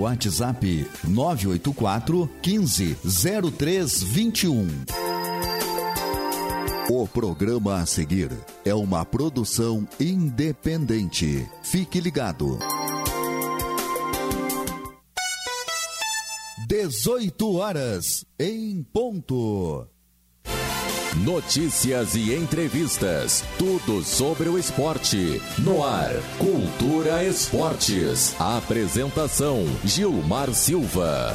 WhatsApp 984 15 0321. O programa a seguir é uma produção independente. Fique ligado. 18 horas em ponto. Notícias e entrevistas. Tudo sobre o esporte. No ar. Cultura Esportes. Apresentação: Gilmar Silva.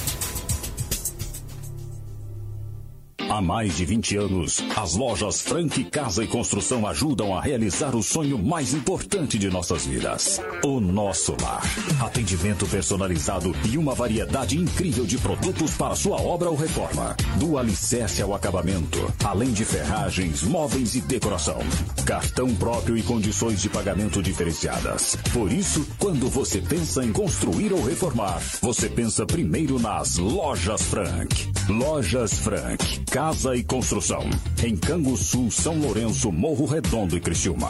Há mais de 20 anos, as lojas Frank Casa e Construção ajudam a realizar o sonho mais importante de nossas vidas: o nosso lar. Atendimento personalizado e uma variedade incrível de produtos para sua obra ou reforma. Do alicerce ao acabamento, além de ferragens, móveis e decoração. Cartão próprio e condições de pagamento diferenciadas. Por isso, quando você pensa em construir ou reformar, você pensa primeiro nas Lojas Frank. Lojas Frank Casa e Construção. Em Canguçu, São Lourenço, Morro Redondo e Criciúma.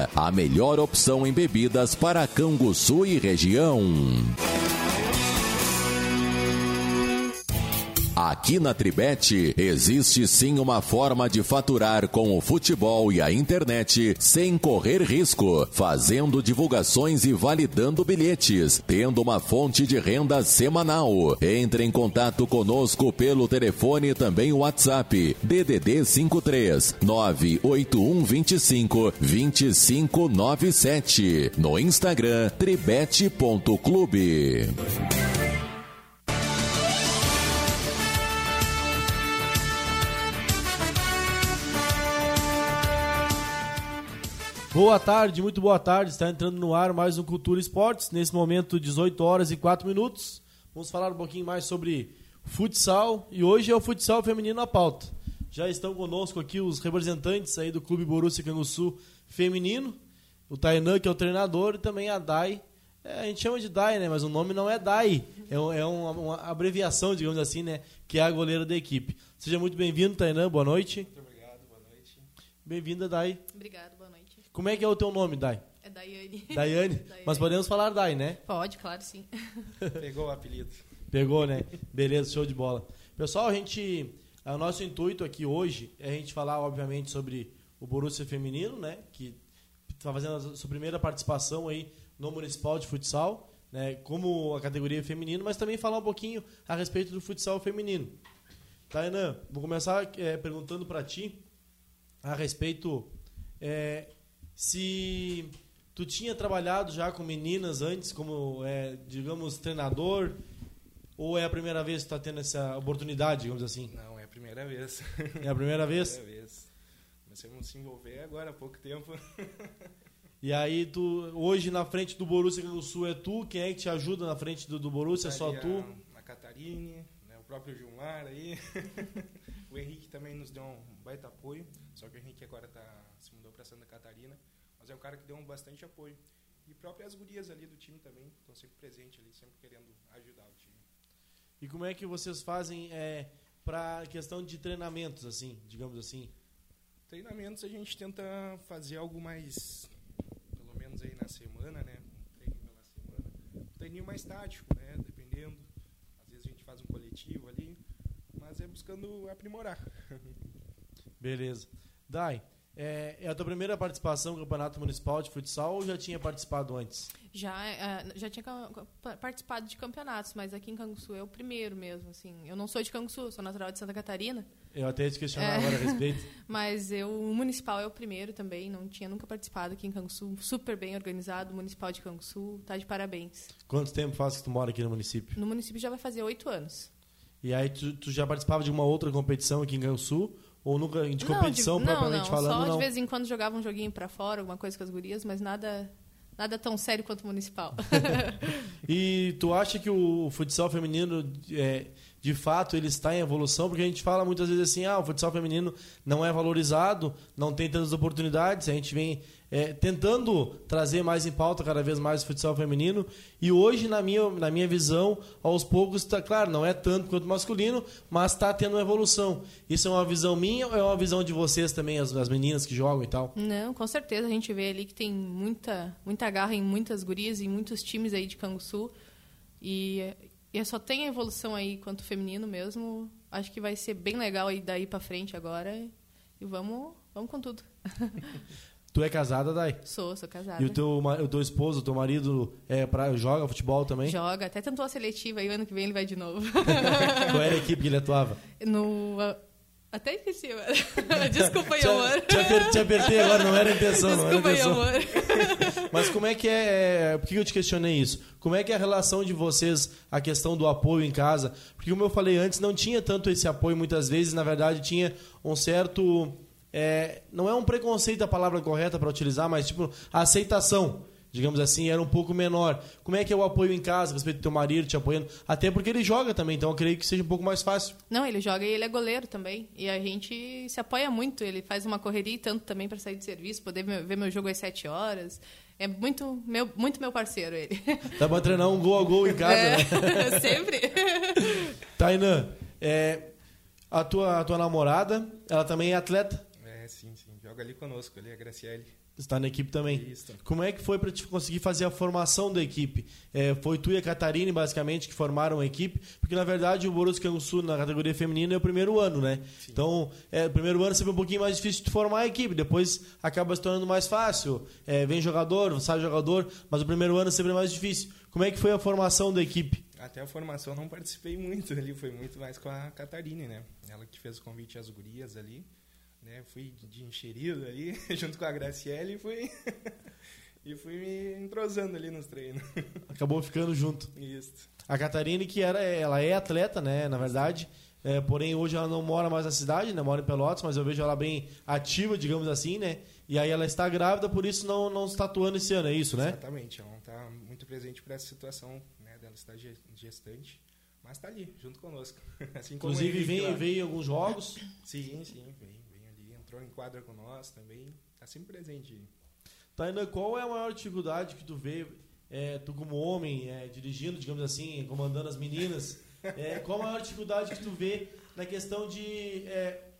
a melhor opção em bebidas para Canguçu e região. Aqui na Tribete existe sim uma forma de faturar com o futebol e a internet sem correr risco, fazendo divulgações e validando bilhetes, tendo uma fonte de renda semanal. Entre em contato conosco pelo telefone e também o WhatsApp DDD 53 981 25 2597 no Instagram tribete.clube. Boa tarde, muito boa tarde. Está entrando no ar mais um Cultura Esportes. Nesse momento, 18 horas e 4 minutos. Vamos falar um pouquinho mais sobre futsal e hoje é o futsal feminino na pauta. Já estão conosco aqui os representantes aí do Clube Borussia Canguçu feminino, o Tainan, que é o treinador, e também a Dai. É, a gente chama de Dai, né? Mas o nome não é Dai. É, é uma, uma, abreviação, digamos assim, né? Que é a goleira da equipe. Seja muito bem-vindo, Tainan. Boa noite. Muito obrigado, boa noite. Bem-vinda, Dai. Obrigado. Como é que é o teu nome, Dai? É Daiane. Daiane? Daiane. Mas podemos falar Dai, né? Pode, claro, sim. Pegou o apelido. Pegou, né? Beleza, show de bola. Pessoal, a gente. O nosso intuito aqui hoje é a gente falar, obviamente, sobre o Borussia Feminino, né? Que está fazendo a sua primeira participação aí no Municipal de Futsal, né? Como a categoria feminino, mas também falar um pouquinho a respeito do futsal feminino. Tainan, vou começar é, perguntando para ti a respeito é, se tu tinha trabalhado já com meninas antes como, é, digamos, treinador ou é a primeira vez que tu está tendo essa oportunidade, digamos assim? Não, é a primeira vez. É a primeira vez? primeira vez. Começamos a se envolver agora há pouco tempo. E aí, tu, hoje na frente do Borussia Sul é tu? Quem é que te ajuda na frente do, do Borussia? É só tu? A, a Catarine, né, o próprio Gilmar aí. o Henrique também nos deu um baita apoio. Só que o Henrique agora tá, se mudou para Santa Catarina. É um cara que deu um bastante apoio. E próprias gurias ali do time também estão sempre presentes ali, sempre querendo ajudar o time. E como é que vocês fazem é, para questão de treinamentos, assim, digamos assim? Treinamentos a gente tenta fazer algo mais, pelo menos aí na semana, né? Um treino pela semana. Um treininho mais tático, né? Dependendo. Às vezes a gente faz um coletivo ali, mas é buscando aprimorar. Beleza. Dai, é, é a tua primeira participação no Campeonato Municipal de Futsal ou já tinha participado antes? Já, é, já tinha participado de campeonatos, mas aqui em Canguçu é o primeiro mesmo, assim. Eu não sou de Canguçu, sou natural de Santa Catarina, Eu até ia te questionar É. agora a respeito. mas eu, o municipal é o primeiro também, não tinha nunca participado aqui em Canguçu. Super bem organizado, o municipal de Canguçu, tá de parabéns. Quanto tempo faz que tu mora aqui no município? No município já vai fazer oito anos. E aí, tu, tu já participava de uma outra competição aqui em Canguçu? Ou nunca de competição não, propriamente não, falando, só não? de vez em quando jogava um joguinho pra fora, alguma coisa com as gurias, mas nada, nada tão sério quanto o municipal. E tu acha que o futsal feminino, é, de fato, ele está em evolução? Porque a gente fala muitas vezes assim, ah, o futsal feminino não é valorizado, não tem tantas oportunidades. A gente vem é, tentando trazer mais em pauta cada vez mais o futsal feminino. E hoje, na minha, na minha visão, aos poucos, tá, claro, não é tanto quanto o masculino, mas está tendo uma evolução. Isso é uma visão minha ou é uma visão de vocês também, as, as meninas que jogam e tal? Não, com certeza a gente vê ali que tem muita, muita garra em muitas gurias e muitos times aí de Canguçu. E, e só tem evolução aí quanto feminino mesmo. Acho que vai ser bem legal aí daí pra frente agora. E vamos, vamos com tudo. Tu é casada, Dai? Sou, sou casada. E o teu, o teu esposo, o teu marido, é pra, joga futebol também? Joga, até tentou a seletiva aí, ano que vem ele vai de novo. Qual era a equipe que ele atuava? no. Até esqueci agora. Desculpa aí, amor. te, aper- te apertei agora, não era a intenção, não era a Desculpa aí, intenção. amor. Mas como é que é, é, por que eu te questionei isso? Como é que é a relação de vocês, a questão do apoio em casa? Porque como eu falei antes, não tinha tanto esse apoio muitas vezes, na verdade tinha um certo, é, não é um preconceito a palavra correta para utilizar, mas tipo, a aceitação, digamos assim, era um pouco menor. Como é que é o apoio em casa, a respeito do teu marido te apoiando? Até porque ele joga também, então eu creio que seja um pouco mais fácil. Não, ele joga e ele é goleiro também. E a gente se apoia muito. Ele faz uma correria e tanto também para sair de serviço, poder ver meu jogo às sete horas. É muito meu, muito meu parceiro ele. Dá pra treinar um gol a gol em casa, É, né? sempre. Tainan, é, a, tua, a tua namorada, ela também é atleta? É, sim, sim. Joga ali conosco, ali a Graciele. Está na equipe também. Isso. Como é que foi para conseguir fazer a formação da equipe? É, foi tu e a Catarine, basicamente, que formaram a equipe? Porque, na verdade, o Borussia Canguçu, na categoria feminina, é o primeiro ano, né? Então, é, o primeiro ano sempre é um pouquinho mais difícil de formar a equipe. Depois acaba se tornando mais fácil. É, vem jogador, sai jogador, mas o primeiro ano sempre é mais difícil. Como é que foi a formação da equipe? Até a formação não participei muito ali, foi muito mais com a Catarine, né? Ela que fez o convite às gurias ali, né? Fui de enxerido ali, junto com a Graciele e fui, e fui me entrosando ali nos treinos. Acabou ficando junto. Isso. A Catarine, que era, ela é atleta, né, na verdade. É, porém, hoje ela não mora mais na cidade, né? Mora em Pelotas, mas eu vejo ela bem ativa, digamos assim, né? E aí ela está grávida, por isso não, não está atuando esse ano, é isso, né? Exatamente, ela não está muito presente para essa situação, né? Dela estar ge- gestante, mas está ali, junto conosco. Assim Inclusive, vem em alguns jogos. Sim, sim, vem, vem ali, entrou em quadra com nós também, está sempre presente. Tainan, qual é a maior dificuldade que tu vê, é, tu como homem, é, dirigindo, digamos assim, comandando as meninas, é, qual a maior dificuldade que tu vê na questão de, é,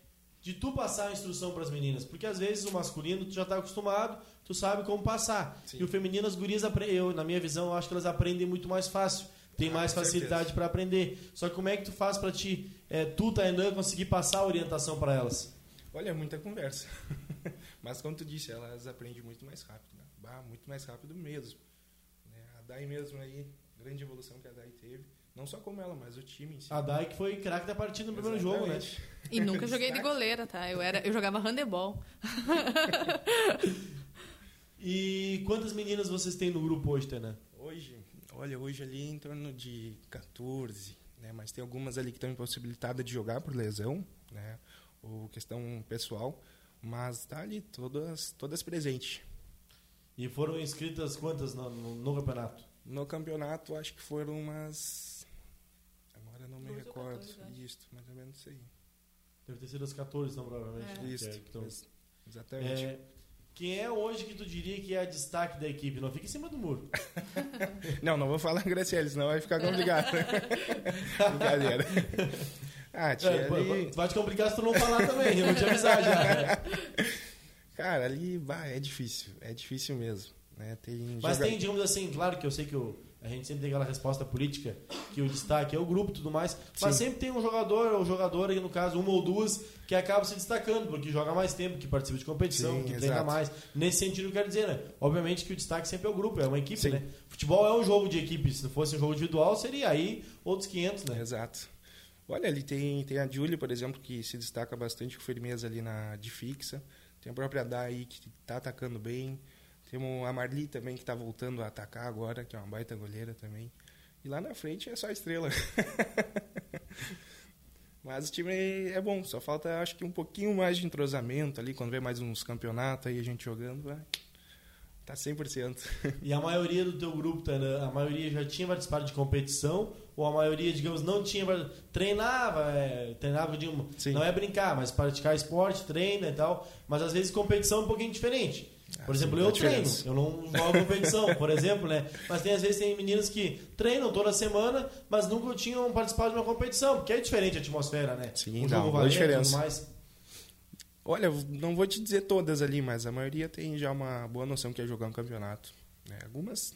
de tu passar a instrução para as meninas? Porque às vezes o masculino tu já está acostumado, tu sabe como passar. Sim. E o feminino, as gurias, eu, na minha visão, eu acho que elas aprendem muito mais fácil. Tem Ah, mais facilidade para aprender. Só que como é que tu faz para ti, é, tu, Tainan, conseguir passar a orientação para elas? Olha, muita conversa. Mas como tu disse, elas aprendem muito mais rápido, né? Bah, muito mais rápido mesmo. Né? A Dai mesmo aí, grande evolução que a Dai teve. Não só como ela, mas o time em si. A Dai que foi craque da partida no primeiro jogo, né? E nunca joguei de goleira, tá? Eu, era, eu jogava handebol. E quantas meninas vocês têm no grupo hoje, Tena? Hoje, olha, hoje ali em torno de 14, né? Mas tem algumas ali que estão impossibilitadas de jogar por lesão, né? Ou questão pessoal, mas tá ali todas, todas presentes. E foram inscritas quantas no, no- no campeonato? No campeonato, acho que foram umas. Agora não me recordo. 14, acho. Isso, mais ou menos isso aí. Deve ter sido as 14, então, provavelmente. É. né? Isso, Que é- que tão- ex- exatamente. É, quem é hoje que tu diria que é a destaque da equipe? Não fica em cima do muro. Não, não vou falar Graciele, senão vai ficar complicado. Brincadeira. Ah, tinha É, ali. Vai te complicar se tu não falar também, eu vou te avisar já. né? Cara, ali bah, é difícil. É difícil mesmo. Né? Tem Mas joga- tem, digamos assim, claro que eu sei que o- a gente sempre tem aquela resposta política, que o destaque é o grupo e tudo mais, mas Sim. sempre tem um jogador ou jogadora, no caso, uma ou duas, que acaba se destacando, porque joga mais tempo, que participa de competição, Sim, que treina exato. mais. Nesse sentido, eu quero dizer, né? Obviamente que o destaque sempre é o grupo, é uma equipe, Sim. né? Futebol é um jogo de equipe, se não fosse um jogo individual, seria aí outros 500, né? Exato. Olha, ali tem, tem a Julie, por exemplo, que se destaca bastante com firmeza ali na de fixa. Tem a própria Dai que tá atacando bem. Temos a Marli também que tá voltando a atacar agora, que é uma baita goleira também. E lá na frente é só estrela. Mas o time é bom, só falta acho que um pouquinho mais de entrosamento ali, quando vê mais uns campeonatos aí a gente jogando. Tá 100%. E a maioria do teu grupo, Tainan, a maioria já tinha participado de competição, ou a maioria, digamos, não tinha, treinava, é, treinava, digo, Sim. não é brincar, mas praticar esporte, treina e tal, mas às vezes competição é um pouquinho diferente. Por Ah, exemplo, sim, eu treino, diferença. eu não jogo competição, por exemplo, né? Mas tem às vezes tem meninas que treinam toda semana, mas nunca tinham participado de uma competição, porque é diferente a atmosfera, né? Sim, o dá jogo tudo diferença. mais. Olha, não vou te dizer todas ali, mas a maioria tem já uma boa noção que é jogar um campeonato. né? Algumas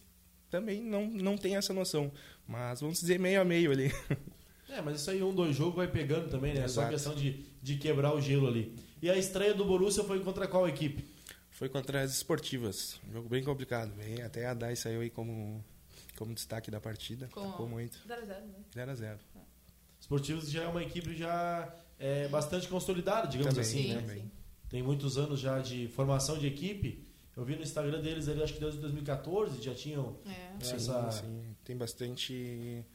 também não, não tem essa noção, mas vamos dizer meio a meio ali. É, mas isso aí, um, dois jogos vai pegando também, né? É só questão de, de quebrar o gelo ali. E a estreia do Borussia foi contra qual equipe? Foi contra as esportivas, um jogo bem complicado. Bem, até a Dai saiu aí como, como destaque da partida, Com- muito. 0 né? 0 a 0 Esportivos já é uma equipe já é, bastante consolidada, digamos Também, assim, sim, né? também. sim. Tem muitos anos já de formação de equipe. Eu vi no Instagram deles ali, acho que desde 2014 já tinham É. Sim, essa... sim. Tem bastante.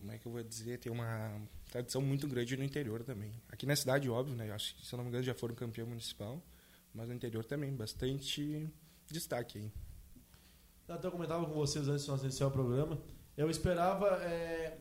Como é que eu vou dizer? Tem uma tradição muito grande no interior também. Aqui na cidade, óbvio, né? Acho que, se eu não me engano, já foram campeão municipal. Mas no interior também, bastante destaque aí. Eu até comentava com vocês antes de nós iniciar o programa. Eu esperava é,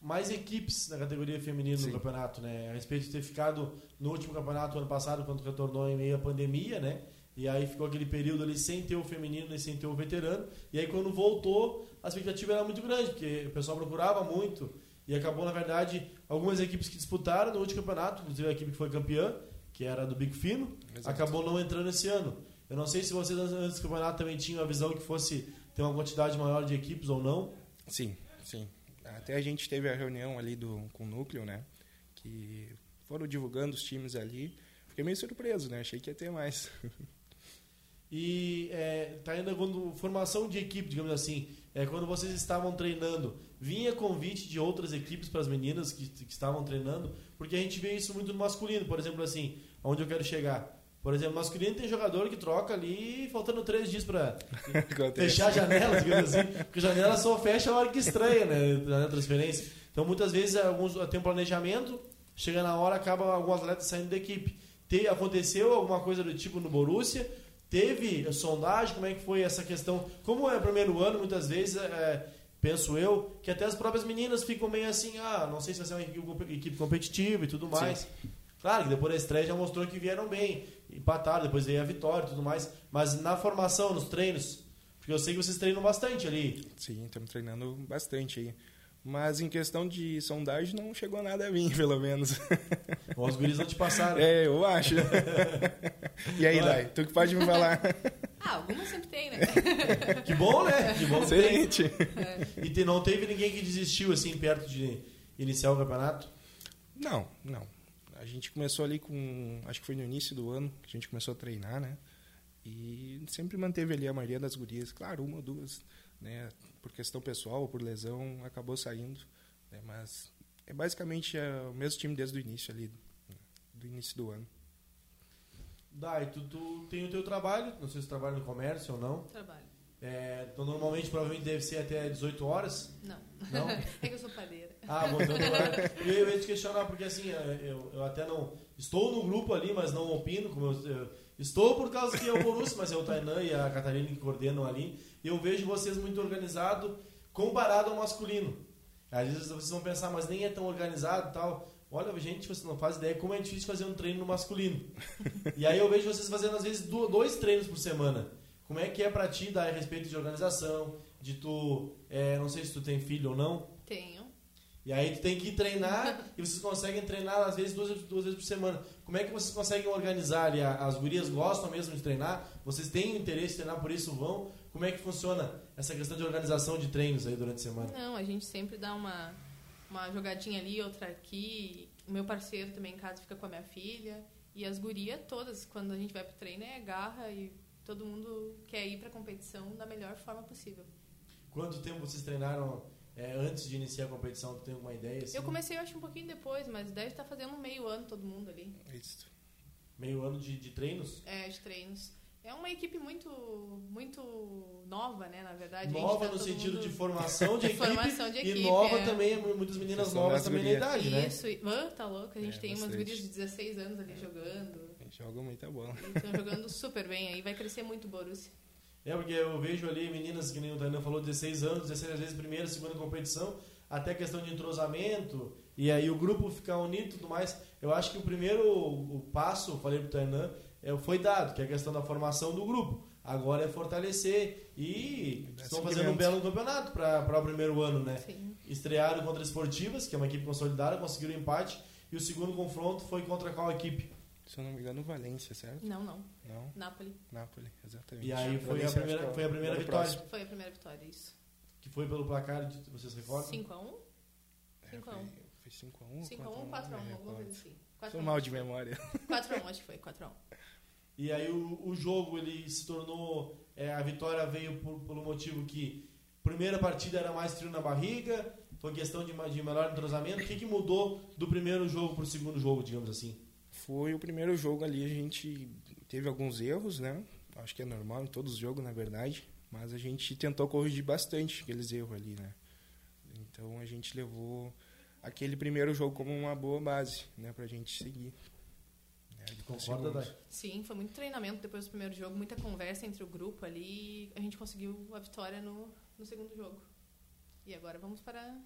mais equipes na categoria feminina Sim. no campeonato, né? A respeito de ter ficado no último campeonato ano passado, quando retornou em meio à pandemia, né? E aí ficou aquele período ali sem ter o feminino e sem ter o veterano. E aí quando voltou, a expectativa era muito grande, porque o pessoal procurava muito. E acabou, na verdade, algumas equipes que disputaram no último campeonato, inclusive a equipe que foi campeã, que era do Big Fino, Exato. acabou não entrando esse ano. Eu não sei se vocês antes do campeonato também tinham a visão que fosse ter uma quantidade maior de equipes ou não. Sim, sim. Até a gente teve a reunião ali do, com o núcleo, né? Que foram divulgando os times ali. Fiquei meio surpreso, né? Achei que ia ter mais. E é, tá ainda quando formação de equipe, digamos assim, é, quando vocês estavam treinando, vinha convite de outras equipes para as meninas que, que estavam treinando, porque a gente vê isso muito no masculino, por exemplo, assim, onde eu quero chegar. Por exemplo, no masculino tem jogador que troca ali faltando três dias para fechar a janela, digamos assim, porque janela só fecha a hora que estreia, né, na transferência. Então, muitas vezes, alguns tem um planejamento, chega na hora, acaba algum atleta saindo da equipe. Te, aconteceu alguma coisa do tipo no Borussia? Teve sondagem? Como é que foi essa questão? Como é o primeiro ano, muitas vezes, é, penso eu, que até as próprias meninas ficam meio assim, ah, não sei se vai ser uma equipe, competitiva e tudo mais. Claro que depois da estreia já mostrou que vieram bem, empataram, depois veio a vitória e tudo mais. Mas na formação, nos treinos, porque eu sei que vocês treinam bastante ali. Sim, estamos treinando bastante aí. Mas em questão de sondagem não chegou nada a mim, pelo menos. Os guris não te passaram. É, eu acho. e aí. Dai, tu que pode me falar? Ah, algumas sempre tem, né? Que bom, né? Que bom que tem. Excelente. E te- não teve ninguém que desistiu assim perto de iniciar o campeonato? Não, não. A gente começou ali com. Acho que foi no início do ano que a gente começou a treinar, né? E sempre manteve ali a maioria das gurias. Claro, uma ou duas, né? Por questão pessoal ou por lesão, acabou saindo. né, mas é basicamente é, o mesmo time desde o início ali, do início do ano. Dai, tu, tu tem o teu trabalho, não sei se trabalha no comércio ou não. Trabalho. É, então normalmente provavelmente deve ser até 18 horas. Não. Não? é que eu sou padeira. Ah, bom, então trabalho. Eu ia te questionar, porque assim, eu, eu até não. Estou no grupo ali, mas não opino. Como eu, eu estou por causa que é o Borussia, mas é o Tainan e a Catarina que coordenam ali. E eu vejo vocês muito organizado comparado ao masculino. Às vezes vocês vão pensar, mas nem é tão organizado tal. Olha, gente, você não faz ideia como é difícil fazer um treino no masculino. e aí eu vejo vocês fazendo, às vezes, dois treinos por semana. Como é que é pra ti dar a respeito de organização, de tu... É, não sei se tu tem filho ou não. Tenho. E aí tu tem que treinar e vocês conseguem treinar às vezes duas, duas vezes por semana. Como é que vocês conseguem organizar ali? As gurias gostam mesmo de treinar? Vocês têm interesse em treinar, por isso vão? Como é que funciona essa questão de organização de treinos aí durante a semana? Não, a gente sempre dá uma, uma jogadinha ali, outra aqui. O meu parceiro também em casa fica com a minha filha. E as gurias todas, quando a gente vai pro treino, é garra e todo mundo quer ir pra competição da melhor forma possível. Quanto tempo vocês treinaram é, antes de iniciar a competição? Tu tem alguma ideia? Assim? Eu comecei, eu acho, um pouquinho depois, mas deve estar fazendo um meio ano todo mundo ali. Isso. Meio ano de, de treinos? É, de treinos. É uma equipe muito, muito nova, né, na verdade. Nova tá no sentido mundo... de formação de, de equipe, formação de equipe. E nova é. também, muitas meninas Questão novas também na idade, né? Isso, ah, tá louco. A gente É, tem umas bastante. gurias de 16 anos ali jogando. A gente joga muita bola. Estão jogando super bem aí. Vai crescer muito o Borussia. É, porque eu vejo ali meninas, que nem o Tainan falou, 16 anos, 16 às vezes primeira, segunda competição, até questão de entrosamento, e aí o grupo ficar unido e tudo mais. Eu acho que o primeiro o passo, eu falei pro Tainan, é, foi dado, que é a questão da formação do grupo. Agora é fortalecer e Dar estão fazendo um belo campeonato para o primeiro ano, né? Sim. Estrearam contra Esportivas, que é uma equipe consolidada, conseguiram empate, e o segundo confronto foi contra qual equipe? Se eu não me engano, Valência, certo? Não, não. Não, Napoli. Nápoles, exatamente. E aí foi a Valência, primeira, acho que foi a primeira vitória, próximo. Foi a primeira vitória, isso. que foi pelo placar, de, vocês recordam? 5x1? É, 5x1. Foi 5x1 5x1 ou 4x1, alguma coisa assim. Sou mal de memória. 4x1, acho que foi. 4x1. E aí o, o jogo ele se tornou. é, a vitória veio por, pelo motivo que primeira partida era mais frio na barriga, foi questão de, de melhor entrosamento. O que, que mudou do primeiro jogo para o segundo jogo, digamos assim? Foi o primeiro jogo ali, a gente teve alguns erros, né? Acho que é normal em todos os jogos, na verdade. Mas a gente tentou corrigir bastante aqueles erros ali, né? Então a gente levou aquele primeiro jogo como uma boa base, né? Pra gente seguir. né, ali pro Concorda. Dai? Sim, foi muito treinamento depois do primeiro jogo, muita conversa entre o grupo ali. A gente conseguiu a vitória no, no segundo jogo. E agora vamos para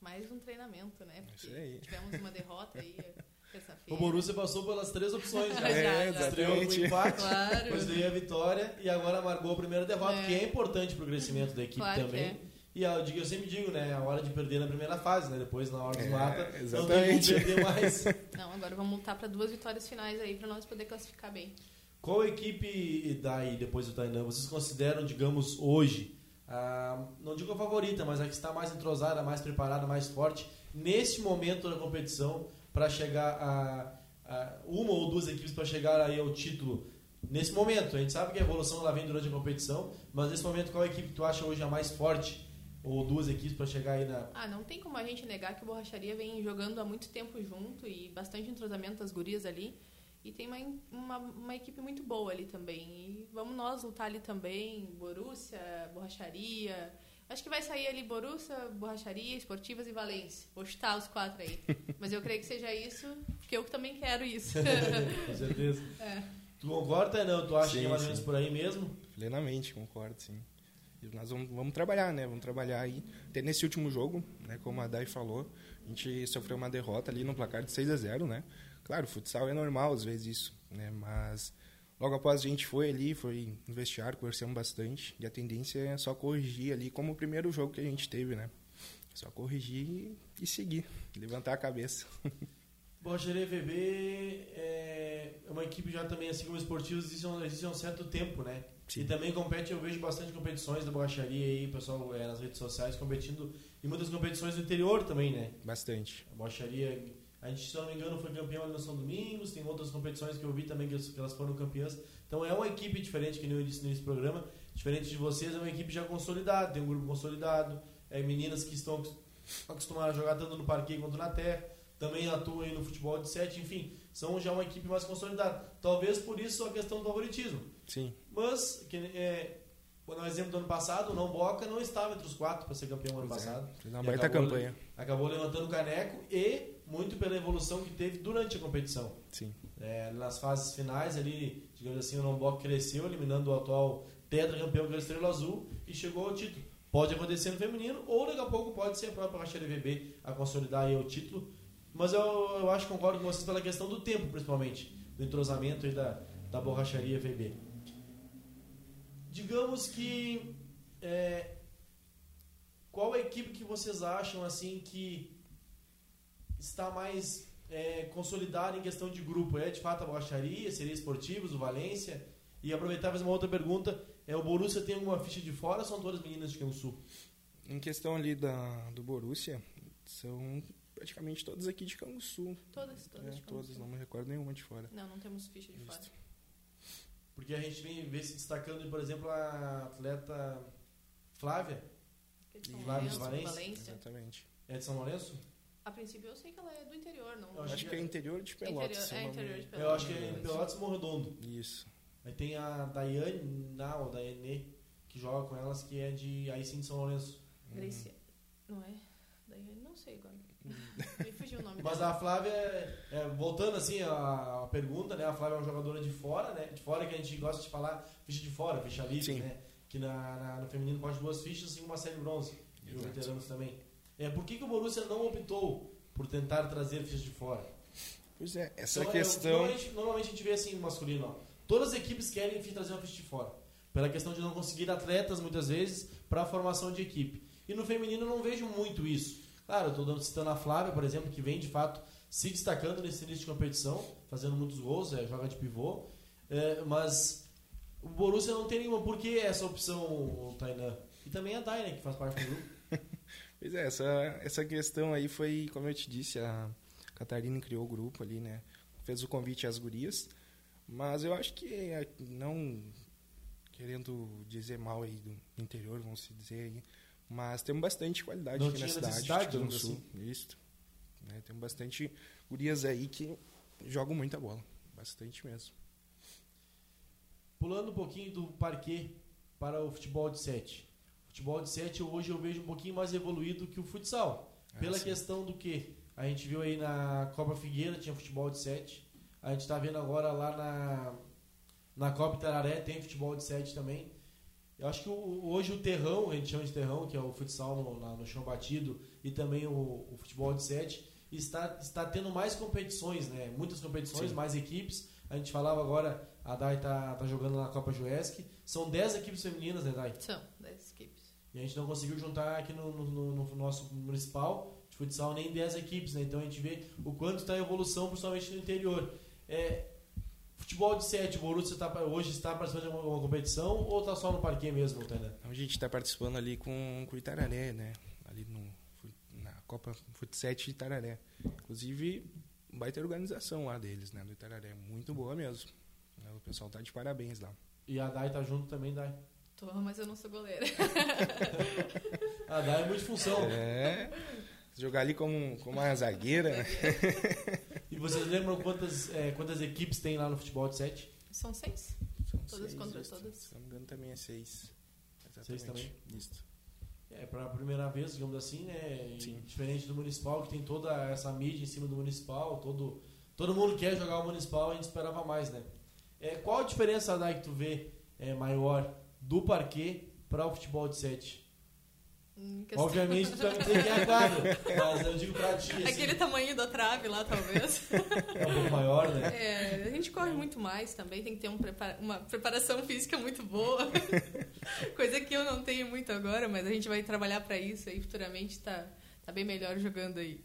mais um treinamento, né? Porque Isso aí. tivemos uma derrota aí O. Borussia passou pelas três opções já. É, já. Estreou com exatamente. empate, Claro. depois veio a vitória e agora marcou a primeira derrota, É. que é importante para o crescimento da equipe Claro que também. é. E eu, digo- eu sempre digo, né? A hora de perder na primeira fase, né? Depois, na hora dos É, mata, não tem como exatamente. perder mais. Não, agora vamos lutar para duas vitórias finais aí para nós poder classificar bem. Qual equipe daí, depois do Tainan, vocês consideram, digamos, hoje, a, não digo a favorita, mas a que está mais entrosada, mais preparada, mais forte, nesse momento da competição, para chegar a, a uma ou duas equipes para chegar aí ao título? Nesse momento, a gente sabe que a evolução ela vem durante a competição, mas nesse momento, qual equipe tu acha hoje a mais forte? Ou duas equipes para chegar aí na. Ah, não tem como a gente negar que o Borracharia vem jogando há muito tempo junto e bastante entrosamento das gurias ali. E tem uma, uma, uma equipe muito boa ali também. E vamos nós lutar ali também. Borussia, Borracharia. Acho que vai sair ali Borussia, Borracharia, Esportivas e Valência. Vou chutar os quatro aí. Mas eu creio que seja isso, porque eu também quero isso. Com certeza. É. Tu concorda, não? Tu acha Sim, que é mais ou menos sim. por aí mesmo? Plenamente, concordo, sim. E nós vamos, vamos trabalhar, né? Vamos trabalhar aí. Até nesse último jogo, né? Como a Dai falou, a gente sofreu uma derrota ali no placar de 6 a 0 né? Claro, futsal é normal às vezes isso, né? Mas logo após a gente foi ali, foi no vestiário, conversamos bastante. E a tendência é só corrigir ali, como o primeiro jogo que a gente teve, né? Só corrigir e seguir, levantar a cabeça. Borracharia VB é uma equipe já também, assim como os esportivos, existe um, existe um certo tempo, né? Sim. E também compete, eu vejo bastante competições da borracharia aí, pessoal é, nas redes sociais competindo, e muitas competições do interior também, né? Bastante. A borracharia, a gente, se não me engano, foi campeão ali no São Domingos, tem outras competições que eu vi também que, elas- que elas foram campeãs. Então é uma equipe diferente, que nem eu disse nesse programa, diferente de vocês, é uma equipe já consolidada, tem um grupo consolidado, é, meninas que estão acostumaram a jogar tanto no parque quanto na terra. Também atuam aí no futebol de sete, enfim, são já uma equipe mais consolidada. Talvez por isso a questão do favoritismo. Sim. Mas, que, é, no exemplo do ano passado, o Não Boca não estava entre os quatro para ser campeão ano Pois é, passado. fez uma baita acabou- campanha. Acabou levantando o caneco e muito pela evolução que teve durante a competição. Sim. É, nas fases finais ali, digamos assim, o Lomboc cresceu, eliminando o atual tetracampeão que é o Estrela Azul e chegou ao título. Pode acontecer no feminino ou daqui a pouco pode ser a própria Racharia VB a consolidar aí o título. Mas eu, eu acho que concordo com vocês pela questão do tempo, principalmente, do entrosamento aí da, da borracharia VB. Digamos que é, qual a equipe que vocês acham assim que está mais é, consolidada em questão de grupo? É de fato a borracharia, seria esportivos, o Valência? E aproveitar e fazer uma outra pergunta: é, o Borussia tem alguma ficha de fora ou são todas meninas de Cansul? Em questão ali da, do Borussia, são praticamente todas aqui de Canguçu. Todas, todas É, de todas, Canguçu. não me recordo nenhuma de fora. Não, não temos ficha de Isso. fora. Porque a gente vem vê se destacando, por exemplo, a atleta Flávia, Que é de Lourenço, Valência? Valência. Exatamente. é de São Lourenço? A princípio eu sei que ela é do interior, não. Eu acho Acho que que é é- interior de Interior- Pelotas. eu é, interior de Pelotas. Eu acho que é em Pelotas Morro Redondo. Isso. Aí tem a Daiane, não, ou Daiane, que joga com elas, que é de aí sim de São Lourenço. Gracia. Não é? Eu não sei agora. Me fugiu o nome Mas dela. a Flávia, é, voltando assim a, a pergunta, né? A Flávia é uma jogadora de fora, né? De fora que a gente gosta de falar ficha de fora, ficha livre, Sim. né? Que na, na- no feminino pode duas fichas e uma série bronze. E os Exato. veteranos também. É, por que, que o Borussia não optou por tentar trazer fichas de fora? Pois é, essa Então, é, questão. Normalmente, normalmente a gente vê assim no masculino, ó. Todas as equipes querem enfim, trazer uma ficha de fora. Pela questão de não conseguir atletas, muitas vezes, para a formação de equipe. E no feminino eu não vejo muito isso. Claro, eu estou citando a Flávia, por exemplo, que vem de fato se destacando nesse início de competição, fazendo muitos gols, é, joga de pivô. É, mas o Borussia não tem nenhuma. Por que essa opção, Tainan? E também a Dai, né, que faz parte do grupo. Pois é, essa, essa questão aí foi, como eu te disse, a Catarina criou o grupo ali, né? Fez o convite às gurias. Mas eu acho que, é, não querendo dizer mal aí do interior, vamos se dizer aí, mas temos bastante qualidade Não aqui na cidade. de digamos Canguçu. Isso. Né? Temos bastante gurias aí que jogam muita bola. Bastante mesmo. Pulando um pouquinho do parquet para o futebol de 7. Futebol de 7 hoje eu vejo um pouquinho mais evoluído que o futsal. Ah, Pela sim. questão do que? A gente viu aí na Copa Figueira tinha futebol de 7. A gente está vendo agora lá na, na Copa Tararé tem futebol de 7 também. Eu acho que o- hoje o terrão, a gente chama de terrão, que é o futsal no, na- no chão batido, e também o, o futebol de 7, está, está tendo mais competições, né? Muitas competições, Sim. mais equipes. A gente falava agora, a Dai tá, tá jogando na Copa Juesc. São 10 equipes femininas, né, Dai? São 10 equipes. E a gente não conseguiu juntar aqui no, no- no- no nosso municipal de futsal nem 10 equipes, né? Então a gente vê o quanto está a evolução, principalmente no interior. É, futebol de 7, o Borussia tá, hoje está participando de uma, uma competição ou está só no parquê mesmo, Tainan? Então a gente está participando ali com, com o Itararé, né? Ali no, na Copa Fut 7 de Itararé. Inclusive, vai ter organização lá deles, né? Do Itararé. Muito boa mesmo. O pessoal tá de parabéns lá. E a Dai tá junto também, Dai. Tô, mas eu não sou goleira. A Dai é multifunção. É. Jogar ali como, como uma zagueira. E vocês lembram quantas, é, quantas equipes tem lá no futebol de 7? São seis? São Todas contra isso. todas? Se não me engano, também é seis. Seis Exatamente. Isso. É, para a primeira vez, digamos assim, né? Sim. Diferente do municipal, que tem toda essa mídia em cima do municipal, todo, todo mundo quer jogar o municipal, a gente esperava mais, né? É, qual a diferença, Dai, que tu vê é, maior do parquê para o futebol de 7? Em questão- Obviamente, tu vai me dizer que é a quadra, mas eu digo pra ti, assim, Aquele tamanho da trave lá, talvez. é um pouco maior, né? É, a gente corre muito mais também, tem que ter um prepara- uma preparação física muito boa. Coisa que eu não tenho muito agora, mas a gente vai trabalhar pra isso aí futuramente, tá, tá bem melhor jogando aí.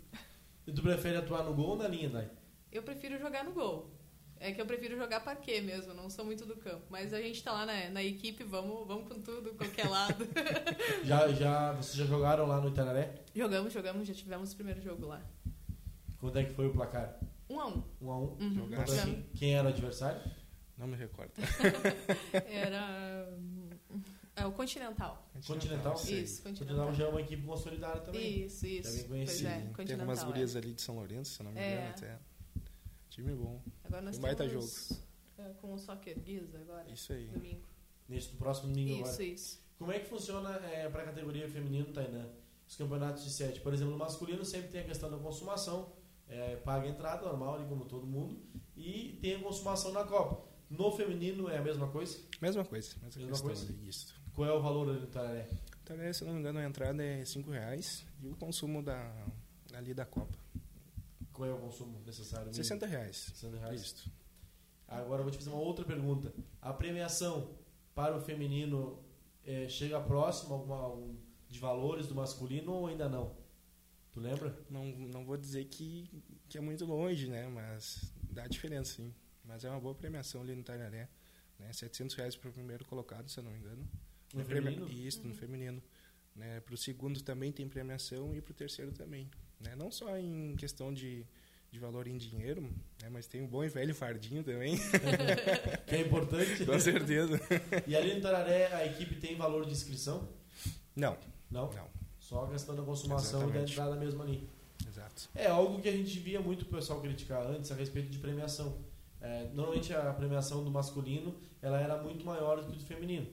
E tu prefere atuar no gol ou na linha, Dai? Eu prefiro jogar no gol. É que eu prefiro jogar parquê mesmo, não sou muito do campo. Mas a gente tá lá na, na equipe, vamos, vamos com tudo, qualquer lado. Já, já, vocês já jogaram lá no Itararé? jogamos, jogamos, já tivemos o primeiro jogo lá. Quanto é que foi o placar? Um a um. Um a um? Uhum. Jogaram. Contra quem, era o adversário? Não me recordo. Era. É o Continental. Continental? Sim. Isso, Continental Continental. já é uma equipe consolidada também. Isso, isso. Também Pois conheci. é, Tem Continental. algumas é. gurias ali de São Lourenço, se eu não me engano, É. até. Time bom. Agora nós baita temos é, com o Soccer Guiz agora, Isso aí. domingo. Neste próximo domingo Isso, agora. isso. Como é que funciona é, para a categoria feminino, Tainan? Os campeonatos de sete. Por exemplo, no masculino sempre tem a questão da consumação, é, paga a entrada normal, ali como todo mundo, e tem a consumação na Copa. No feminino é a mesma coisa? Mesma coisa. Mesma, Mesma coisa? Isso. Qual é o valor do Tararé? Então, é, se não me engano, a entrada é 5 reais e o consumo da, ali da Copa. Qual é o consumo necessário? mínimo? 60 reais. 60 reais. Isso. Agora eu vou te fazer uma outra pergunta. A premiação para o feminino é, chega próximo alguma, algum de valores do masculino ou ainda não? Tu lembra? Não, não vou dizer que, que é muito longe, né? Mas dá diferença, sim. Mas é uma boa premiação ali no Tararé. Né? 700 reais para o primeiro colocado, se eu não me engano. No premia- feminino? Isso, no feminino. Né? Para o segundo também tem premiação e para o terceiro também. Né? Não só em questão de, de valor em dinheiro, né? mas tem um bom e velho fardinho também, Que é importante. com certeza. E ali no Tararé a equipe tem valor de inscrição? Não, Não? não. Só a questão da consumação e da entrada mesmo ali. Exato. É algo que a gente via muito o pessoal criticar antes a respeito de premiação. É, normalmente a premiação do masculino ela era muito maior do que do feminino.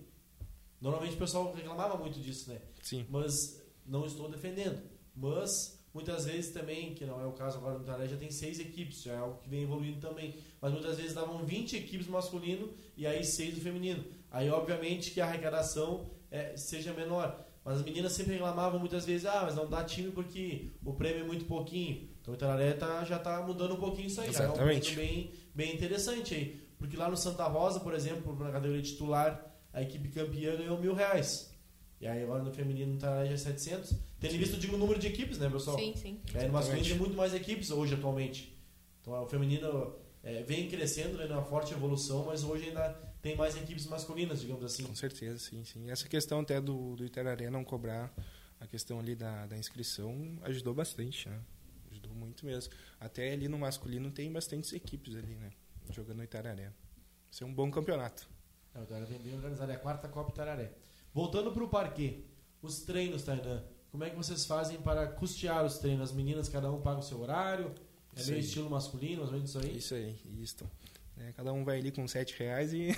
Normalmente o pessoal reclamava muito disso, né? Sim. Mas não estou defendendo. Mas muitas vezes também, que não é o caso agora no Taré, já tem seis equipes, já é algo que vem evoluindo também. Mas muitas vezes davam 20 equipes no masculino e aí seis do feminino. Aí obviamente que a arrecadação é, seja menor. Mas as meninas sempre reclamavam muitas vezes, ah, mas não dá time porque o prêmio é muito pouquinho. Então o Itararé tá, já está mudando um pouquinho isso aí. Já é um Exatamente. bem, bem interessante aí. Porque lá no Santa Rosa, por exemplo, na categoria titular, a equipe campeã ganhou mil reais. E aí agora no feminino tá já 700. Tendo eu digo, o número de equipes, né, pessoal? Sim, sim. É, no masculino tem muito mais equipes hoje, atualmente. Então o feminino é, vem crescendo, vem numa forte evolução, mas hoje ainda tem mais equipes masculinas, digamos assim. Com certeza, sim, sim. Essa questão até do, do Itararé não cobrar a questão ali da, da inscrição ajudou bastante, né? Ajudou muito mesmo. Até ali no masculino tem bastantes equipes ali, né? Jogando no Itararé. Vai ser um bom campeonato. É, o Itararé vem bem organizado, é a quarta Copa Itararé. Voltando para o parquê, os treinos, Tainan, como é que vocês fazem para custear os treinos? As meninas, cada um paga o seu horário? É Isso meio aí. estilo masculino, mais ou menos isso aí? Isso aí, isso. É, cada um vai ali com sete reais e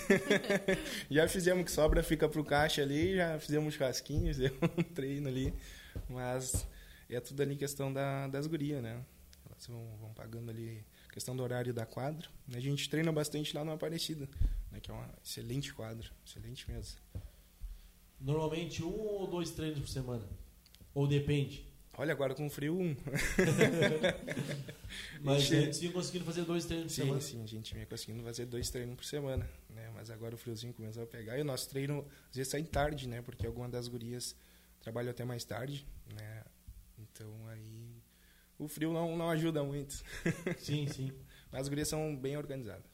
já fizemos que sobra, fica pro caixa ali, já fizemos um churrasquinho, fizemos um treino ali, mas é tudo ali questão da, das gurias, né? Elas vão, vão pagando ali questão do horário da quadra. A gente treina bastante lá no Aparecida, né? que é uma excelente quadra, excelente mesmo. Normalmente um ou dois treinos por semana? Ou depende? Olha, agora com frio, um. Mas Gente, antes vinha conseguindo fazer dois treinos por Sim, semana. sim, a gente vinha conseguindo fazer dois treinos por semana, né? Mas agora o friozinho começou a pegar e o nosso treino às vezes sai tarde, né? Porque alguma das gurias trabalham até mais tarde, né? Então aí o frio não, não ajuda muito. Sim, sim. Mas as gurias são bem organizadas.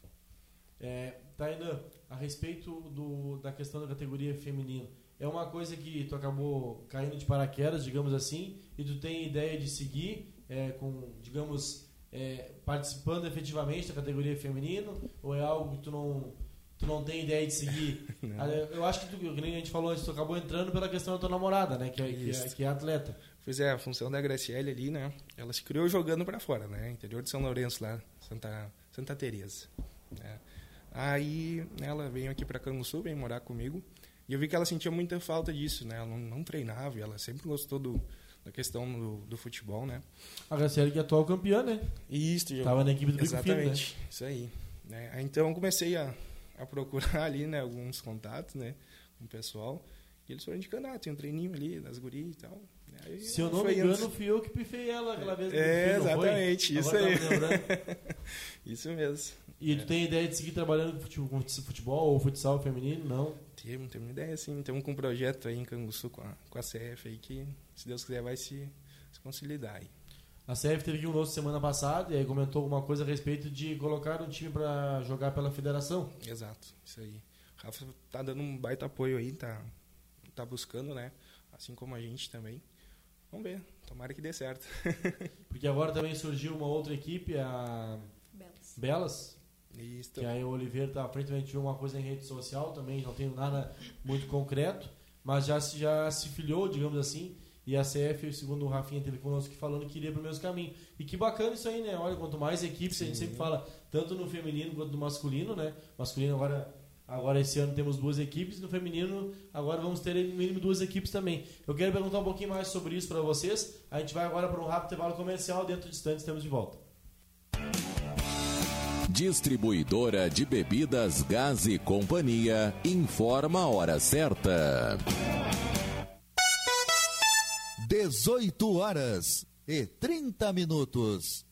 É, Tainan, a respeito do, da questão da categoria feminina, é uma coisa que tu acabou caindo de paraquedas, digamos assim, e tu tem ideia de seguir é, com, digamos, é, participando efetivamente da categoria feminino, ou é algo que tu não, tu não tem ideia de seguir? Ah, Eu acho que, tu, que a gente falou antes, tu acabou entrando pela questão da tua namorada, né, que é, que é, que é atleta. Pois é, a função da Graciele ali, né? Ela se criou jogando para fora, né? Interior de São Lourenço lá, Santa, Santa Teresa. né? Aí ela veio aqui para Canguçu, veio morar comigo. E eu vi que ela sentia muita falta disso, né? Ela não, não treinava, e ela sempre gostou do, da questão do, do futebol, né? A Graciela que é atual campeã, né? Isso, Tava na equipe do Bico Fino, né? Exatamente, isso aí. Né? Então eu comecei a, a procurar ali, né, alguns contatos, né, com o pessoal. E eles foram indicando, ah, tem um treininho ali das gurias e tal. Aí, Se eu não me engano, fui eu que pifei ela aquela vez. É, exatamente, isso Agora aí. Isso mesmo. E tu tem ideia de seguir trabalhando com com futebol ou futsal feminino? Não. Temos, temos uma ideia. Estamos com um projeto aí em Canguçu com a, com a CF aí que, se Deus quiser, vai se, se consolidar aí. A CF teve aqui um nosso semana passada e aí comentou alguma coisa a respeito de colocar um time pra jogar pela federação. Exato, isso aí. O Rafa tá dando um baita apoio aí, tá, tá buscando, né? Assim como a gente também. Vamos ver, tomara que dê certo. Porque agora também surgiu uma outra equipe, a Belas. Belas, Isso, que aí o Oliveira tá à frente, a gente viu uma coisa em rede social também, não tenho nada muito concreto. mas já, se- já se filiou, digamos assim, e a CF, segundo o Rafinha teve conosco falando que iria pro mesmo caminho. E que bacana isso aí, né? Olha, quanto mais equipes, a gente sempre fala, tanto no feminino quanto no masculino, né? Masculino agora, agora esse ano temos duas equipes, no feminino agora vamos ter no mínimo duas equipes também. Eu quero perguntar um pouquinho mais sobre isso para vocês. A gente vai agora para um rápido intervalo comercial, dentro de instantes estamos de volta. Distribuidora de bebidas Gás e Companhia informa a hora certa. 18 horas e 30 minutos.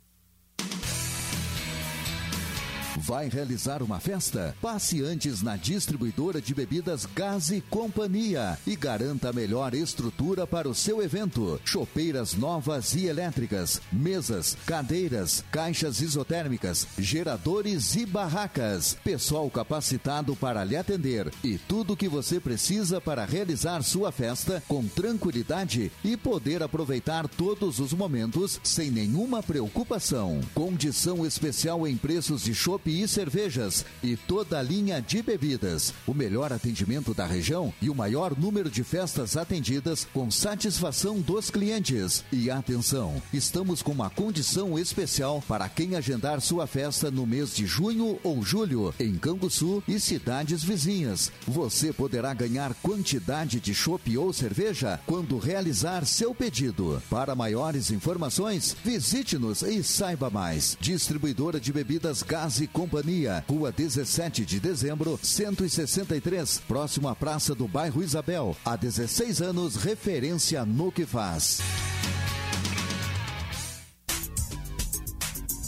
Vai realizar uma festa? Passe antes na distribuidora de bebidas Gás e Companhia e garanta a melhor estrutura para o seu evento. Chopeiras novas e elétricas, mesas, cadeiras, caixas isotérmicas, geradores e barracas. Pessoal capacitado para lhe atender e tudo o que você precisa para realizar sua festa com tranquilidade e poder aproveitar todos os momentos sem nenhuma preocupação. Condição especial em preços de chopp e cervejas e toda a linha de bebidas. O melhor atendimento da região e o maior número de festas atendidas com satisfação dos clientes. E atenção, estamos com uma condição especial para quem agendar sua festa no mês de junho ou julho em Canguçu e cidades vizinhas. Você poderá ganhar quantidade de chopp ou cerveja quando realizar seu pedido. Para maiores informações, visite-nos e saiba mais. Distribuidora de bebidas Gás e Companhia, Rua 17 de Dezembro, 163, próximo à Praça do Bairro Isabel. Há 16 anos, referência no que faz.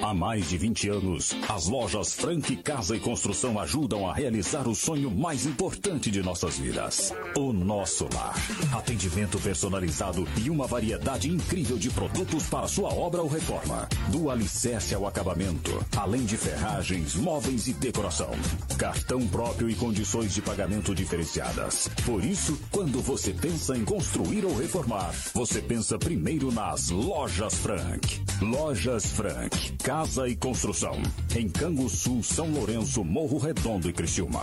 Há mais de 20 anos, as lojas Frank Casa e Construção ajudam a realizar o sonho mais importante de nossas vidas: o nosso lar. Atendimento personalizado e uma variedade incrível de produtos para sua obra ou reforma. Do alicerce ao acabamento, além de ferragens, móveis e decoração. Cartão próprio e condições de pagamento diferenciadas. Por isso, quando você pensa em construir ou reformar, você pensa primeiro nas Lojas Frank. Lojas Frank. Casa e Construção. Em Canguçu, São Lourenço, Morro Redondo e Criciúma.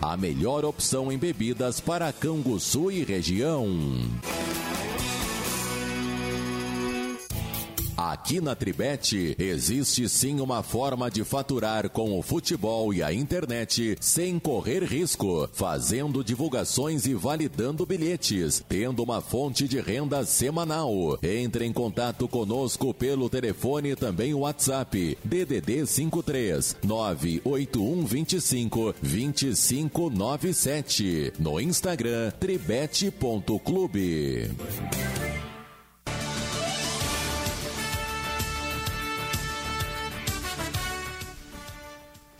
a melhor opção em bebidas para Canguçu e região. Aqui na Tribete existe sim uma forma de faturar com o futebol e a internet sem correr risco, fazendo divulgações e validando bilhetes, tendo uma fonte de renda semanal. Entre em contato conosco pelo telefone e também WhatsApp DDD 53 98125 2597 no Instagram tribete.clube.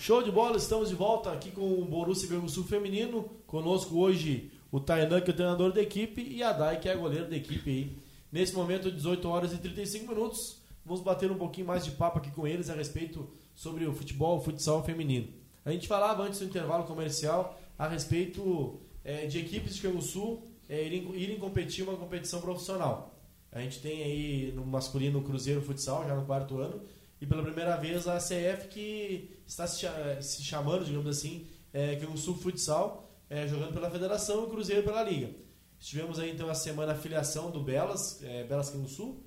Show de bola, estamos de volta aqui com o Borussia Sul feminino. Conosco hoje o Tainan, que é o treinador da equipe, e a Dai, que é a goleira da equipe aí. Nesse momento, 18 horas e 35 minutos, vamos bater um pouquinho mais de papo aqui com eles a respeito sobre o futebol, o futsal feminino. A gente falava antes do intervalo comercial a respeito é, de equipes de Canguçu é, irem, irem competir uma competição profissional. A gente tem aí no masculino o Cruzeiro Futsal, já no quarto ano, e pela primeira vez a CF que está se chamando, digamos assim, é, que é um Futsal, é, jogando pela Federação e o Cruzeiro pela Liga. Tivemos aí então a semana afiliação do Belas, é, Belas Sul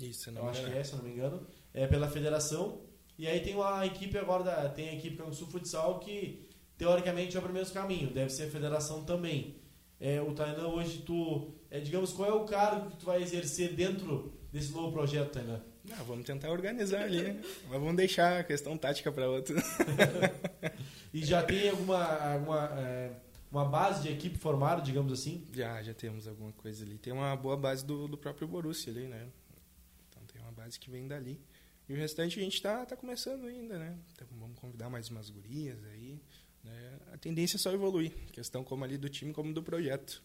Isso, não Eu acho que é, se não me engano, é pela Federação. E aí tem uma equipe agora, da, tem a equipe Sul Futsal que teoricamente é o primeiro caminho, deve ser a Federação também. É, o Tainan hoje tu, é, digamos, qual é o cargo que tu vai exercer dentro desse novo projeto, Tainan? Não, vamos tentar organizar ali, né? mas vamos deixar a questão tática para outra. e já tem alguma, alguma é, uma base de equipe formada, digamos assim? Já, já temos alguma coisa ali. Tem uma boa base do, do próprio Borussia ali, né? Então tem uma base que vem dali. E o restante a gente está tá começando ainda, né? Então vamos convidar mais umas gurias aí. Né? A tendência é só evoluir, questão como ali do time como do projeto.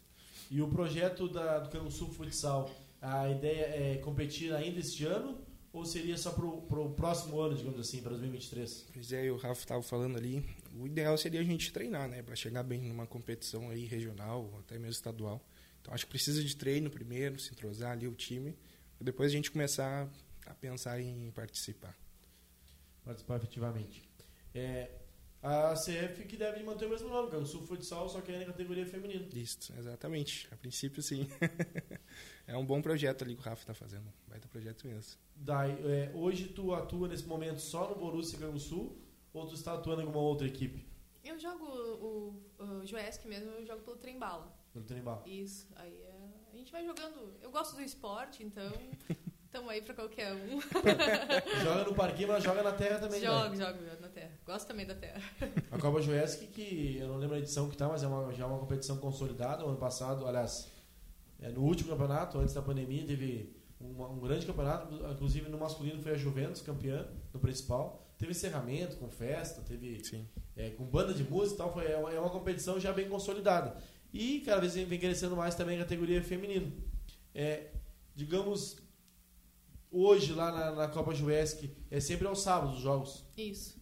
E o projeto da, do Cano Sul Futsal a ideia é competir ainda este ano ou seria só para o próximo ano, digamos assim, para 2023? Pois é, o Rafa estava falando ali, o ideal seria a gente treinar, né, para chegar bem numa competição aí regional, até mesmo estadual. Então acho que precisa de treino primeiro, se entrosar ali o time, depois a gente começar a pensar em participar. Participar efetivamente. É, a CF que deve manter o mesmo nome, que é o Sul Futsal, só que é na categoria feminina. Isso, exatamente. A princípio, sim. é um bom projeto ali que o Rafa está fazendo. Vai ter projeto mesmo. Dai, é, hoje tu atua nesse momento só no Borussia Sul ou tu está atuando em alguma outra equipe? Eu jogo o, o Joesc mesmo, eu jogo pelo Trembala. Pelo Trembala. Isso. Aí é, a gente vai jogando. Eu gosto do esporte, então Estamos aí para qualquer um. joga no parquinho, mas joga na terra também. Jogo, né? jogo na terra. Gosto também da terra. A Copa Joesc, que eu não lembro a edição que tá, mas é uma, já é uma competição consolidada. O ano passado, aliás, é, no último campeonato, antes da pandemia, teve um, um grande campeonato. Inclusive no masculino foi a Juventus campeã, no principal. Teve encerramento com festa, teve é, com banda de música e tal. Foi, é, uma, é uma competição já bem consolidada. E cada vez vem crescendo mais também a categoria feminino. É, digamos, hoje lá na, na Copa Juesc é sempre aos sábados os jogos. Isso.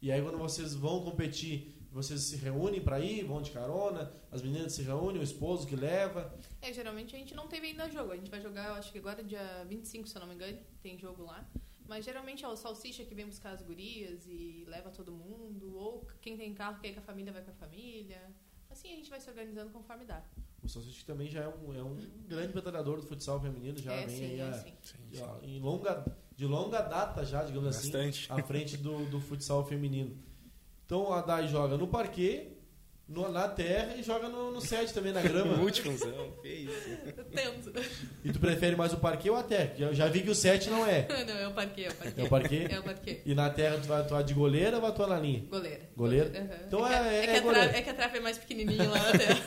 E aí quando vocês vão competir, vocês se reúnem para ir, vão de carona, as meninas se reúnem, o esposo que leva. É, geralmente a gente não teve ainda jogo. A gente vai jogar, acho que agora dia 25, se eu não me engano, tem jogo lá. Mas geralmente é o salsicha que vem buscar as gurias e leva todo mundo. Ou quem tem carro quer ir com a família, vai com a família. Assim a gente vai se organizando conforme dá. O Salsicha também já é um, é um grande batalhador do futsal feminino, já é, vem sim, aí a, sim. em longa, de longa data já, digamos assim, Bastante. assim, à frente do, do futsal feminino. Então a Dai joga no parquet, no, na terra e joga no, no set também, na grama. o último, que isso. Tento. E tu prefere mais o parquet ou a terra? Já, já vi que o set não é. não, é o parquet, é o parquet. É o parquet? É o parquet. E na terra tu vai atuar de goleira ou vai atuar na linha? Goleira. Goleira? Uhum. Então é, é, é, é, que é, que a trave é mais pequenininha lá na terra.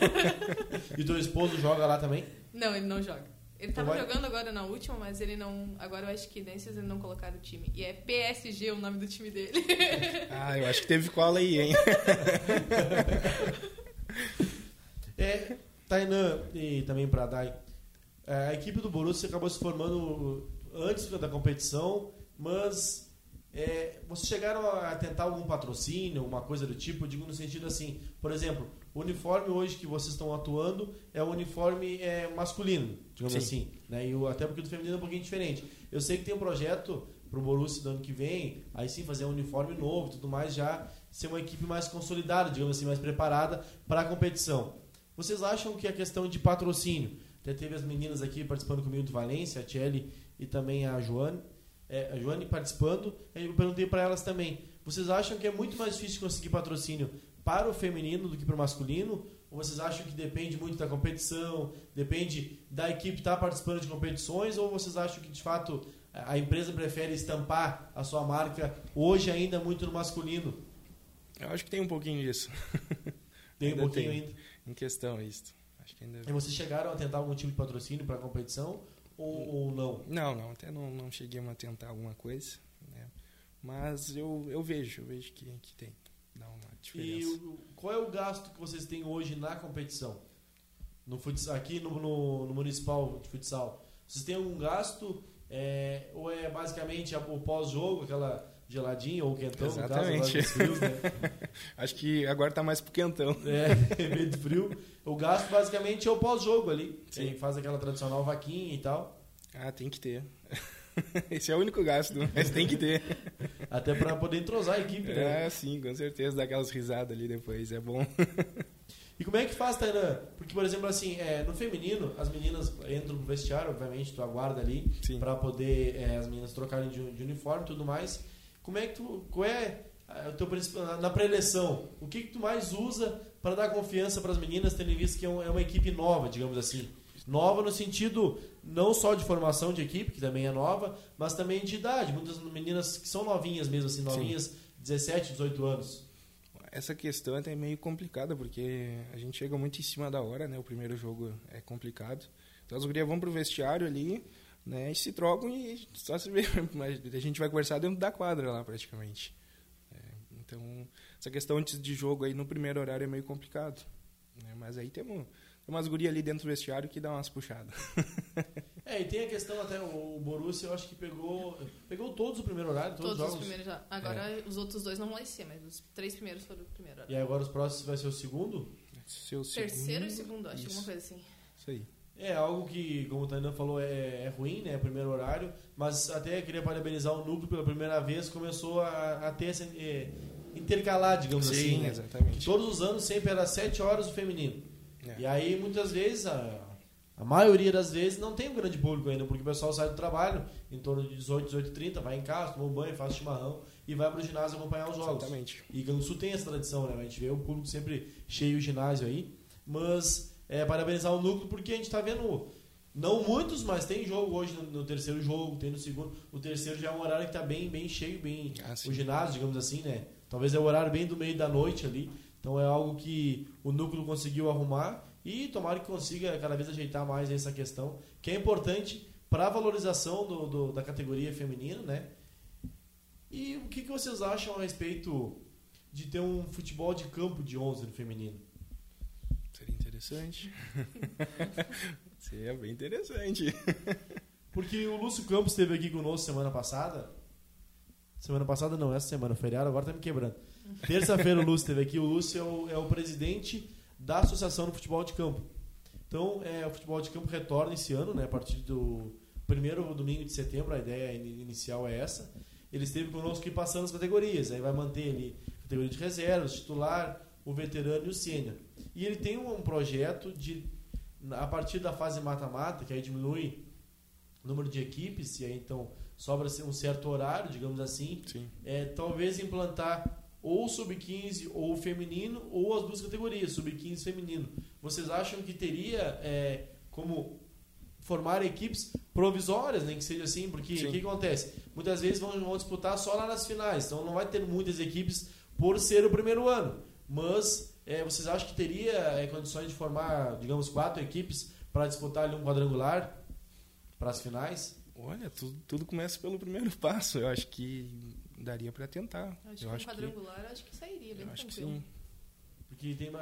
e teu esposo joga lá também? Não, ele não joga. Ele estava vai... jogando agora na última, mas ele não. Agora eu acho que nesses ele não colocaram o time. E é PSG o nome do time dele. ah, eu acho que teve cola aí, hein? é, Tainan e também para Dai. É, a equipe do Borussia acabou se formando antes da competição, mas é, vocês chegaram a tentar algum patrocínio, uma coisa do tipo? Digo no sentido assim, por exemplo, o uniforme hoje que vocês estão atuando é o uniforme é, masculino, digamos Sim. assim. Né? E o, até porque o do feminino é um pouquinho diferente. Eu sei que tem um projeto para o Borussia do ano que vem, aí sim fazer um uniforme novo e tudo mais, já ser uma equipe mais consolidada, digamos assim, mais preparada para a competição. Vocês acham que a questão de patrocínio, até teve as meninas aqui participando comigo do Valência, a Tchelle e também a Joane, é, a Joane participando, eu perguntei para elas também. Vocês acham que é muito mais difícil conseguir patrocínio para o feminino do que para o masculino? Ou vocês acham que depende muito da competição, depende da equipe estar tá participando de competições? Ou vocês acham que de fato a empresa prefere estampar a sua marca hoje ainda muito no masculino? Eu acho que tem um pouquinho disso. Tem um pouquinho tem, ainda. Em questão isso. Acho que ainda... E vocês chegaram a tentar algum tipo de patrocínio para a competição ou, ou, não? Não, não. Até não, não cheguei a tentar alguma coisa. Né? Mas eu, eu vejo, eu vejo que, que tem. Dá uma diferença. E qual é o gasto que vocês têm hoje na competição? No futsal, aqui no, no, no municipal de futsal. Vocês têm algum gasto? É, ou é basicamente o pós-jogo, aquela geladinho ou quentão, Exatamente. no caso, frios, né? Acho que agora está mais pro quentão. É, meio de frio. O gasto basicamente é o pós-jogo ali. Sim. faz aquela tradicional vaquinha e tal. Ah, tem que ter. Esse é o único gasto, mas tem que ter. Até para poder entrosar a equipe, né? É, sim, com certeza. Dar aquelas risadas ali depois, é bom. E como é que faz, Tainan? Porque, por exemplo, assim, é, no feminino, as meninas entram no vestiário, obviamente, tu aguarda ali para poder é, as meninas trocarem de, de uniforme e tudo mais. Como é que tu. Qual é o teu na pré-eleição? O que, que tu mais usa para dar confiança para as meninas, tendo em vista que é, é uma equipe nova, digamos assim? Nova no sentido não só de formação de equipe, que também é nova, mas também de idade. Muitas meninas que são novinhas mesmo, assim, novinhas, Sim. 17, 18 anos. Essa questão é até meio complicada, porque a gente chega muito em cima da hora, né? O primeiro jogo é complicado. Então as gurias vão pro vestiário ali, né? E se trocam e só se vê. Mas a gente vai conversar dentro da quadra lá, praticamente. É, então, essa questão antes de jogo aí no primeiro horário é meio complicado. Né? Mas aí temos, tem umas gurias ali dentro do vestiário que dá umas puxadas. É, e tem a questão até, o Borussia eu acho que pegou pegou todos o primeiro horário, todos, todos os primeiros já. Agora é. os outros dois não vão ser, mas os três primeiros foram o primeiro horário. E agora os próximos vai ser o segundo? Seu Terceiro e segundo, acho, Isso. alguma coisa assim. Isso aí. É algo que, como o Tainan falou, é, é, ruim, né? Primeiro horário. Mas até queria parabenizar o núcleo pela primeira vez, começou a, a ter essa. É, intercalar, digamos Sim, assim. Né? exatamente. todos os anos sempre era 7 horas o feminino. É. E aí, muitas vezes, a, a maioria das vezes não tem um grande público ainda, porque o pessoal sai do trabalho em torno de 18, 18 30, vai em casa, toma um banho, faz chimarrão e vai para o ginásio acompanhar os jogos. Exatamente. E Gansu tem essa tradição, né? A gente vê o público sempre cheio o ginásio aí. Mas é, parabenizar o núcleo porque a gente está vendo não muitos, mas tem jogo hoje no, no, terceiro jogo, tem no segundo. O terceiro já é um horário que está bem, bem cheio, bem ah, o ginásio, digamos assim, né? Talvez é o horário bem do meio da noite ali. Então é algo que o núcleo conseguiu arrumar e tomara que consiga cada vez ajeitar mais essa questão, que é importante para a valorização do, do, da categoria feminina, né? E o que, que vocês acham a respeito de ter um futebol de campo de 11 no feminino? interessante. Seria bem interessante. Porque o Lúcio Campos esteve aqui conosco semana passada. Semana passada não, essa semana, feriado, agora tá me quebrando. Terça-feira o Lúcio esteve aqui. O Lúcio é o, é o presidente da Associação do Futebol de Campo. Então, é, o futebol de campo retorna esse ano, né, a partir do primeiro domingo de setembro, a ideia inicial é essa. Ele esteve conosco aqui passando as categorias, aí vai manter ali categoria de reservas, titular, o veterano e o sênior. E ele tem um projeto de, a partir da fase mata-mata, que aí diminui o número de equipes, e aí então sobra um certo horário, digamos assim, é, talvez implantar ou sub-15 ou feminino, ou as duas categorias, sub-15 e feminino. Vocês acham que teria é, como formar equipes provisórias, nem que seja assim, porque o que acontece? Muitas vezes vão, vão disputar só lá nas finais, então não vai ter muitas equipes por ser o primeiro ano. Mas é, vocês acham que teria é, condições de formar, digamos, quatro equipes para disputar ali um quadrangular para as finais? Olha, tudo, tudo começa pelo primeiro passo. Eu acho que daria para tentar. Acho eu que acho um quadrangular que, acho que sairia bem acho tranquilo. Que sim. Porque tem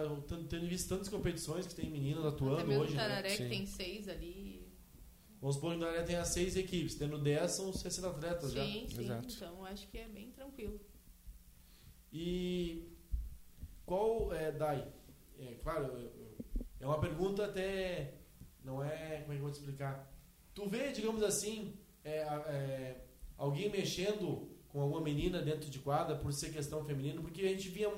tendo visto tantas competições que tem meninas atuando Até mesmo hoje. O né? Tararé né? que tem seis ali. Vamos supor que o Tararé tem as seis equipes, tendo dez são 60 atletas sim, já. Sim, sim. Então acho que é bem tranquilo. E qual é, Dai? É, claro, é uma pergunta até. Não é. Como é que eu vou te explicar? Tu vê, digamos assim, é, é, alguém mexendo com alguma menina dentro de quadra por ser questão feminina, porque a gente via,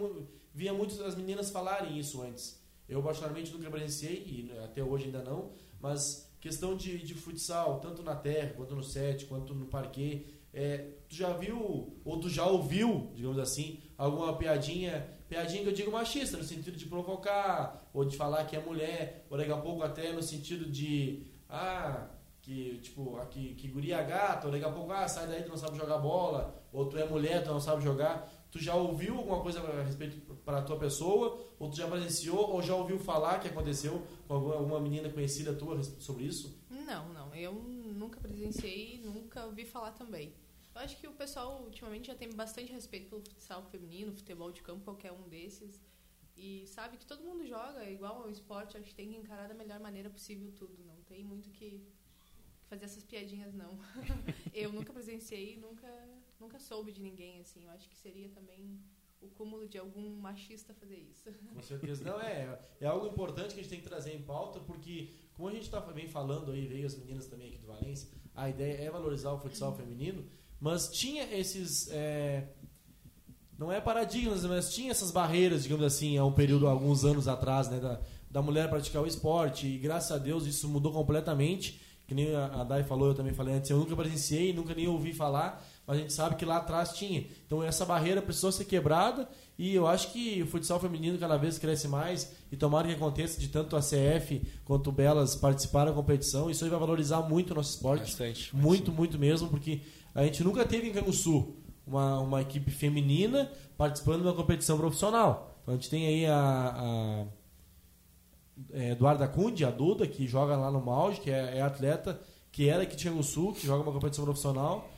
via muitas das meninas falarem isso antes. Eu, particularmente, nunca presenciei, e até hoje ainda não, mas questão de, de futsal, tanto na terra, quanto no set, quanto no parquet, É, tu já viu, ou tu já ouviu, digamos assim, alguma piadinha, piadinha que eu digo machista, no sentido de provocar, ou de falar que é mulher, ou daqui a pouco até no sentido de, ah, que tipo, aqui, que guria gata, ou daqui a pouco, ah, sai daí, tu não sabe jogar bola, ou tu é mulher, tu não sabe jogar. Tu já ouviu alguma coisa a respeito para tua pessoa? Ou tu já presenciou? Ou já ouviu falar que aconteceu com alguma menina conhecida tua sobre isso? Não, não. Eu nunca presenciei, nunca ouvi falar também. Eu acho que o pessoal ultimamente já tem bastante respeito pelo futsal feminino, futebol de campo, qualquer um desses. E sabe que todo mundo joga, igual ao esporte, acho que tem que encarar da melhor maneira possível tudo. Não tem muito que fazer essas piadinhas, não. eu nunca presenciei, nunca, nunca soube de ninguém, assim. Eu acho que seria também o cúmulo de algum machista fazer isso. Com certeza. Não, é, é algo importante que a gente tem que trazer em pauta, porque, como a gente está bem falando aí, veio as meninas também aqui do Valência, a ideia é valorizar o futsal feminino, mas tinha esses. É, não é paradigmas, mas tinha essas barreiras, digamos assim, há um período, alguns anos atrás, né, da, da mulher praticar o esporte, e graças a Deus isso mudou completamente. Que nem a Dai falou, eu também falei antes, eu nunca presenciei, nunca nem ouvi falar, mas a gente sabe que lá atrás tinha. Então essa barreira precisou ser quebrada e eu acho que o futsal feminino cada vez cresce mais e tomara que aconteça de tanto a CF quanto o Belas participar da competição. Isso aí vai valorizar muito o nosso esporte. Bastante. Muito, muito mesmo, porque a gente nunca teve em Canguçu uma, uma equipe feminina participando de uma competição profissional. Então a gente tem aí a, a Eduarda Cundi, a Duda, que joga lá no Maude, que é, é, atleta, que era aqui de Sul, que joga uma competição profissional,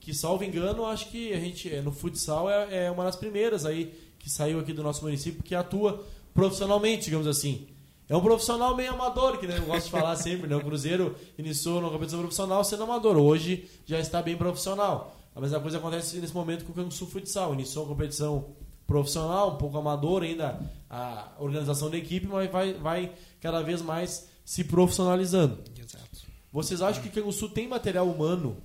que, salvo engano, acho que a gente, é, no futsal, é, é uma das primeiras aí que saiu aqui do nosso município, que atua profissionalmente, digamos assim. É um profissional meio amador, que né, eu gosto de falar sempre, né? O Cruzeiro iniciou na competição profissional sendo amador, hoje já está bem profissional. A mesma coisa acontece nesse momento com o Canguçu Futsal. Iniciou a competição profissional, um pouco amador ainda a organização da equipe, mas vai, vai cada vez mais se profissionalizando. Exato. Vocês acham que Canguçu tem material humano,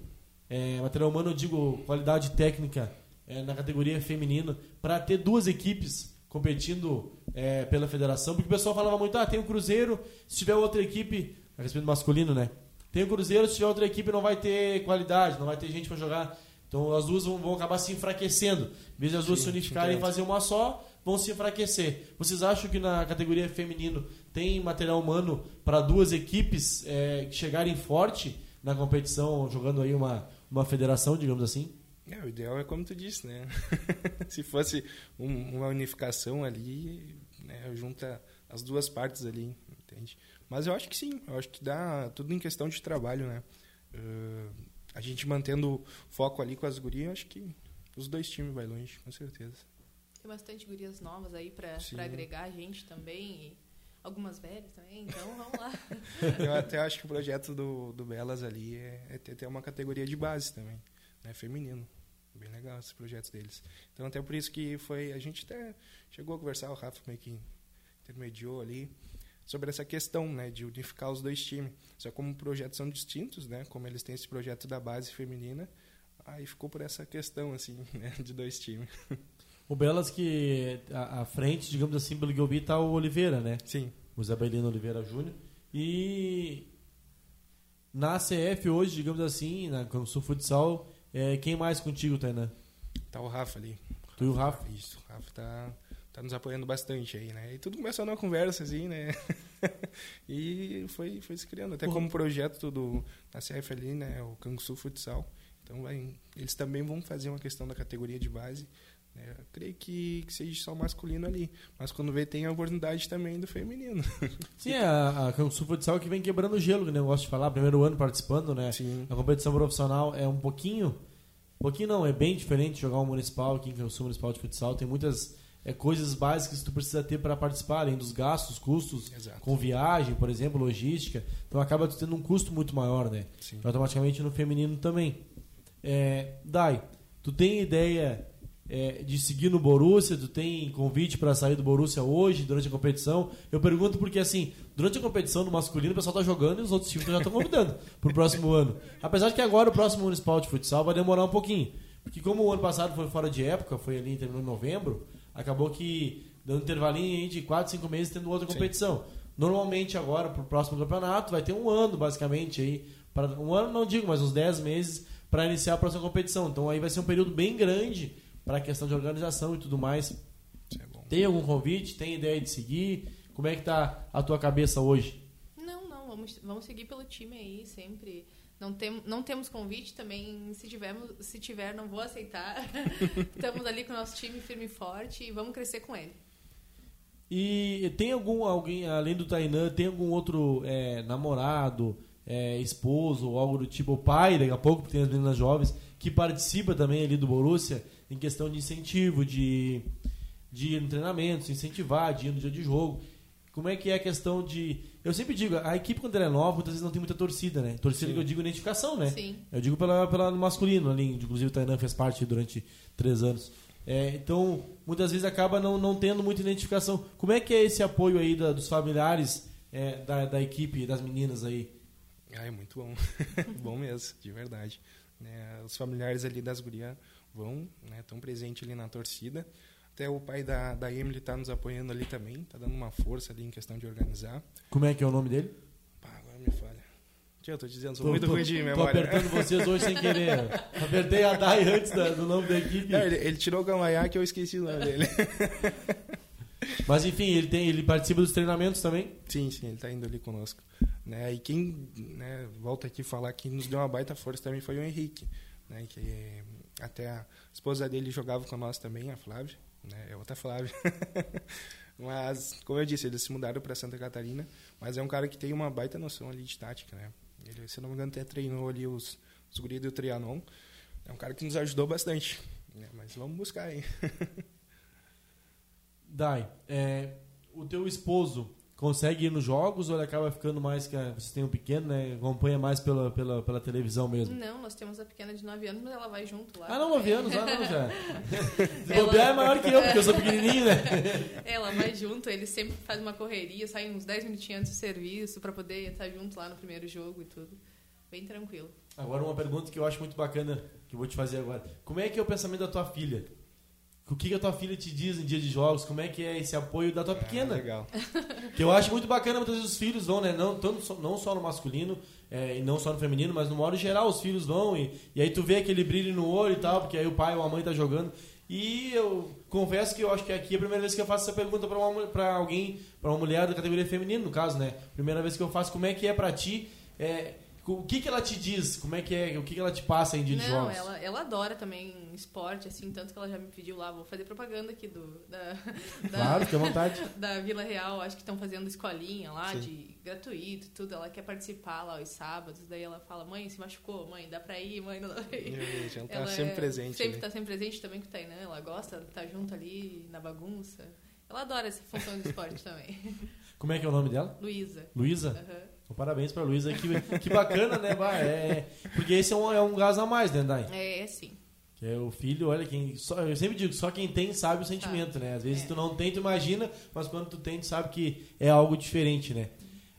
é, material humano eu digo qualidade técnica é, na categoria feminina, para ter duas equipes competindo é, pela federação? Porque o pessoal falava muito, ah, tem o Cruzeiro, se tiver outra equipe, a respeito do masculino, né? Tem o Cruzeiro, se tiver outra equipe não vai ter qualidade, não vai ter gente para jogar. Então as duas vão, vão, acabar se enfraquecendo. De as duas Sim, se unificarem e fazer uma só, vão se enfraquecer. Vocês acham que na categoria feminino tem material humano para duas equipes é, chegarem forte na competição, jogando aí uma, uma federação, digamos assim? É, o ideal é como tu disse, né? se fosse um, uma unificação ali, né, junta as duas partes ali, entende? Mas eu acho que sim, eu acho que dá tudo em questão de trabalho, né? Uh, a gente mantendo foco ali com as gurias, acho que os dois times vai longe, com certeza. Tem bastante gurias novas aí para agregar a gente também. E algumas velhas também, então vamos lá. Eu até acho que o projeto do, do Belas ali é, é ter, ter uma categoria de base também, né, feminino. Bem legal esse projeto deles. Então até por isso que foi. A gente até chegou a conversar, o Rafa meio que intermediou ali sobre essa questão né, de unificar os dois times. Só como projetos são distintos, né, como eles têm esse projeto da base feminina, aí ficou por essa questão assim né, de dois times. O Belas que à frente, digamos assim, pelo que está o Oliveira, né? Sim. O Isabelino Oliveira Júnior. E na CF hoje, digamos assim, na Sul Futsal, é, quem mais contigo, Tainá? Tá o Rafa ali. Tu e o Rafa? Isso, o Rafa tá tá nos apoiando bastante aí, né? E tudo começou numa conversa, assim, né? e foi, foi se criando. Até como projeto do, da CF ali, né? O Canguçu Futsal. Então, vai, eles também vão fazer uma questão da categoria de base. Né? Eu creio que, que seja só masculino ali. Mas quando vê, tem a oportunidade também do feminino. Sim, a, a Canguçu Futsal que vem quebrando o gelo, que nem eu gosto de falar. Primeiro ano participando, né? Sim. A competição profissional é um pouquinho... Um pouquinho não, é bem diferente jogar um municipal aqui em Canguçu Municipal de Futsal. Tem muitas é, coisas básicas que tu precisa ter para participar, além dos gastos, custos Exato. com viagem, por exemplo, logística. Então acaba tendo um custo muito maior, né? Sim. Automaticamente no feminino também. É, Dai, tu tem ideia é, de seguir no Borussia? Tu tem convite para sair do Borussia hoje, durante a competição? Eu pergunto porque, assim, durante a competição no masculino o pessoal tá jogando e os outros times já estão convidando para o próximo ano. Apesar de que agora o próximo municipal de futsal vai demorar um pouquinho. Porque como o ano passado foi fora de época, foi ali em novembro, acabou que dando um intervalinho de 4, 5 meses tendo outra competição. Sim. Normalmente agora, para o próximo campeonato, vai ter um ano, basicamente, aí. Pra, um ano não digo, mas uns 10 meses para iniciar a próxima competição. Então aí vai ser um período bem grande para a questão de organização e tudo mais. É bom. Tem algum convite? Tem ideia de seguir? Como é que tá a tua cabeça hoje? Não, não, vamos, vamos seguir pelo time aí, sempre. Não, tem, não temos convite também, se, tivermos, se tiver, não vou aceitar. Estamos ali com o nosso time firme e forte e vamos crescer com ele. E tem algum alguém, além do Tainan, tem algum outro é, namorado, é, esposo, ou algo do tipo, o pai, daqui a pouco, porque tem as meninas jovens, que participa também ali do Borussia em questão de incentivo, de, de ir no treinamento, se incentivar, de ir no dia de jogo. Como é que é a questão de. Eu sempre digo, a equipe quando ela é nova, muitas vezes não tem muita torcida, né? Torcida Sim. que eu digo identificação, né? Sim. Eu digo pela, pela masculino ali, inclusive o Tainan fez parte durante três anos. É, então, muitas vezes acaba não, não tendo muita identificação. Como é que é esse apoio aí da- dos familiares é, da, da equipe, das meninas aí? Ah, é muito bom. bom mesmo, de verdade. Né, os familiares ali das gurias vão, né, estão presentes ali na torcida. Até o pai da, da Emily está nos apoiando ali também, está dando uma força ali em questão de organizar. Como é que é o nome dele? Pá, agora me falha. Tia, eu tô dizendo, sou Tô- muito tô- ruim de Tô memória. apertando vocês hoje sem querer. Apertei a DAI antes da- do nome da equipe. Não, ele, ele tirou o Gamaiá que eu esqueci o nome dele. Mas enfim, ele, tem, ele participa dos treinamentos também. sim, sim, ele está indo ali conosco. Né, e quem, né, volta aqui falar, quem nos deu uma baita força também foi o Henrique. Né, que eh, até a esposa dele jogava com nós também, a Flávia. Né, é outra Flávia. mas, como eu disse, eles se mudaram para Santa Catarina. Mas é um cara que tem uma baita noção ali de tática. Né? Ele, se não me engano, até treinou ali os, os guris do Trianon. É um cara que nos ajudou bastante. né, mas vamos buscar aí. Dai, é, o teu esposo consegue ir nos jogos ou ele acaba ficando mais que a, você tem um pequeno, né? Acompanha mais pela, pela, pela televisão mesmo? Não, nós temos a pequena de 9 anos, mas ela vai junto lá. Ah, não, 9 anos, ah, não, já. Se Ela- bobear é maior que eu, porque eu sou pequenininho, né? Ela vai junto, ele sempre faz uma correria, sai uns 10 minutinhos antes do serviço pra poder estar junto lá no primeiro jogo e tudo. Bem tranquilo. Agora uma pergunta que eu acho muito bacana, que eu vou te fazer agora. Como é que é o pensamento da tua filha? O que, que a tua filha te diz em dia de jogos? Como é que é esse apoio da tua pequena? Ah, legal. Que eu acho muito bacana, muitas vezes os filhos vão, né? Não, tanto, só- não só no masculino é, e não só no feminino, mas no modo geral os filhos vão e, e aí tu vê aquele brilho no olho e tal, porque aí o pai ou a mãe tá jogando. E eu confesso que eu acho que aqui é a primeira vez que eu faço essa pergunta pra, uma, pra alguém, pra uma mulher da categoria feminina, no caso, né? Primeira vez que eu faço, como é que é pra ti? É, o que que ela te diz? Como é que é? O que que ela te passa em dia de Não, jogos? ela, ela adora também esporte, assim, tanto que ela já me pediu lá, vou fazer propaganda aqui do, da, da, Claro, fica à vontade. da Vila Real, acho que estão fazendo escolinha lá, Sim. de gratuito e tudo. Ela quer participar lá aos sábados, daí ela fala, mãe, se machucou, mãe, dá pra ir, mãe, não dá pra ir. Ela tá Ela sempre é- presente. Sempre né? tá sempre presente também com o Tainan, ela gosta de estar junto ali na bagunça. Ela adora essa função do esporte também. Como é que é o nome dela? Luísa. Luísa? Aham. Então, parabéns pra Luísa. Que, que bacana, né? Bah, é, porque esse é um, é um gás a mais, né, Dai? É, é sim. Que é o filho, olha, quem, só, eu sempre digo, só quem tem sabe o sentimento, né? Às vezes É. tu não tem, tu imagina, mas quando tu tem, tu sabe que é algo diferente, né?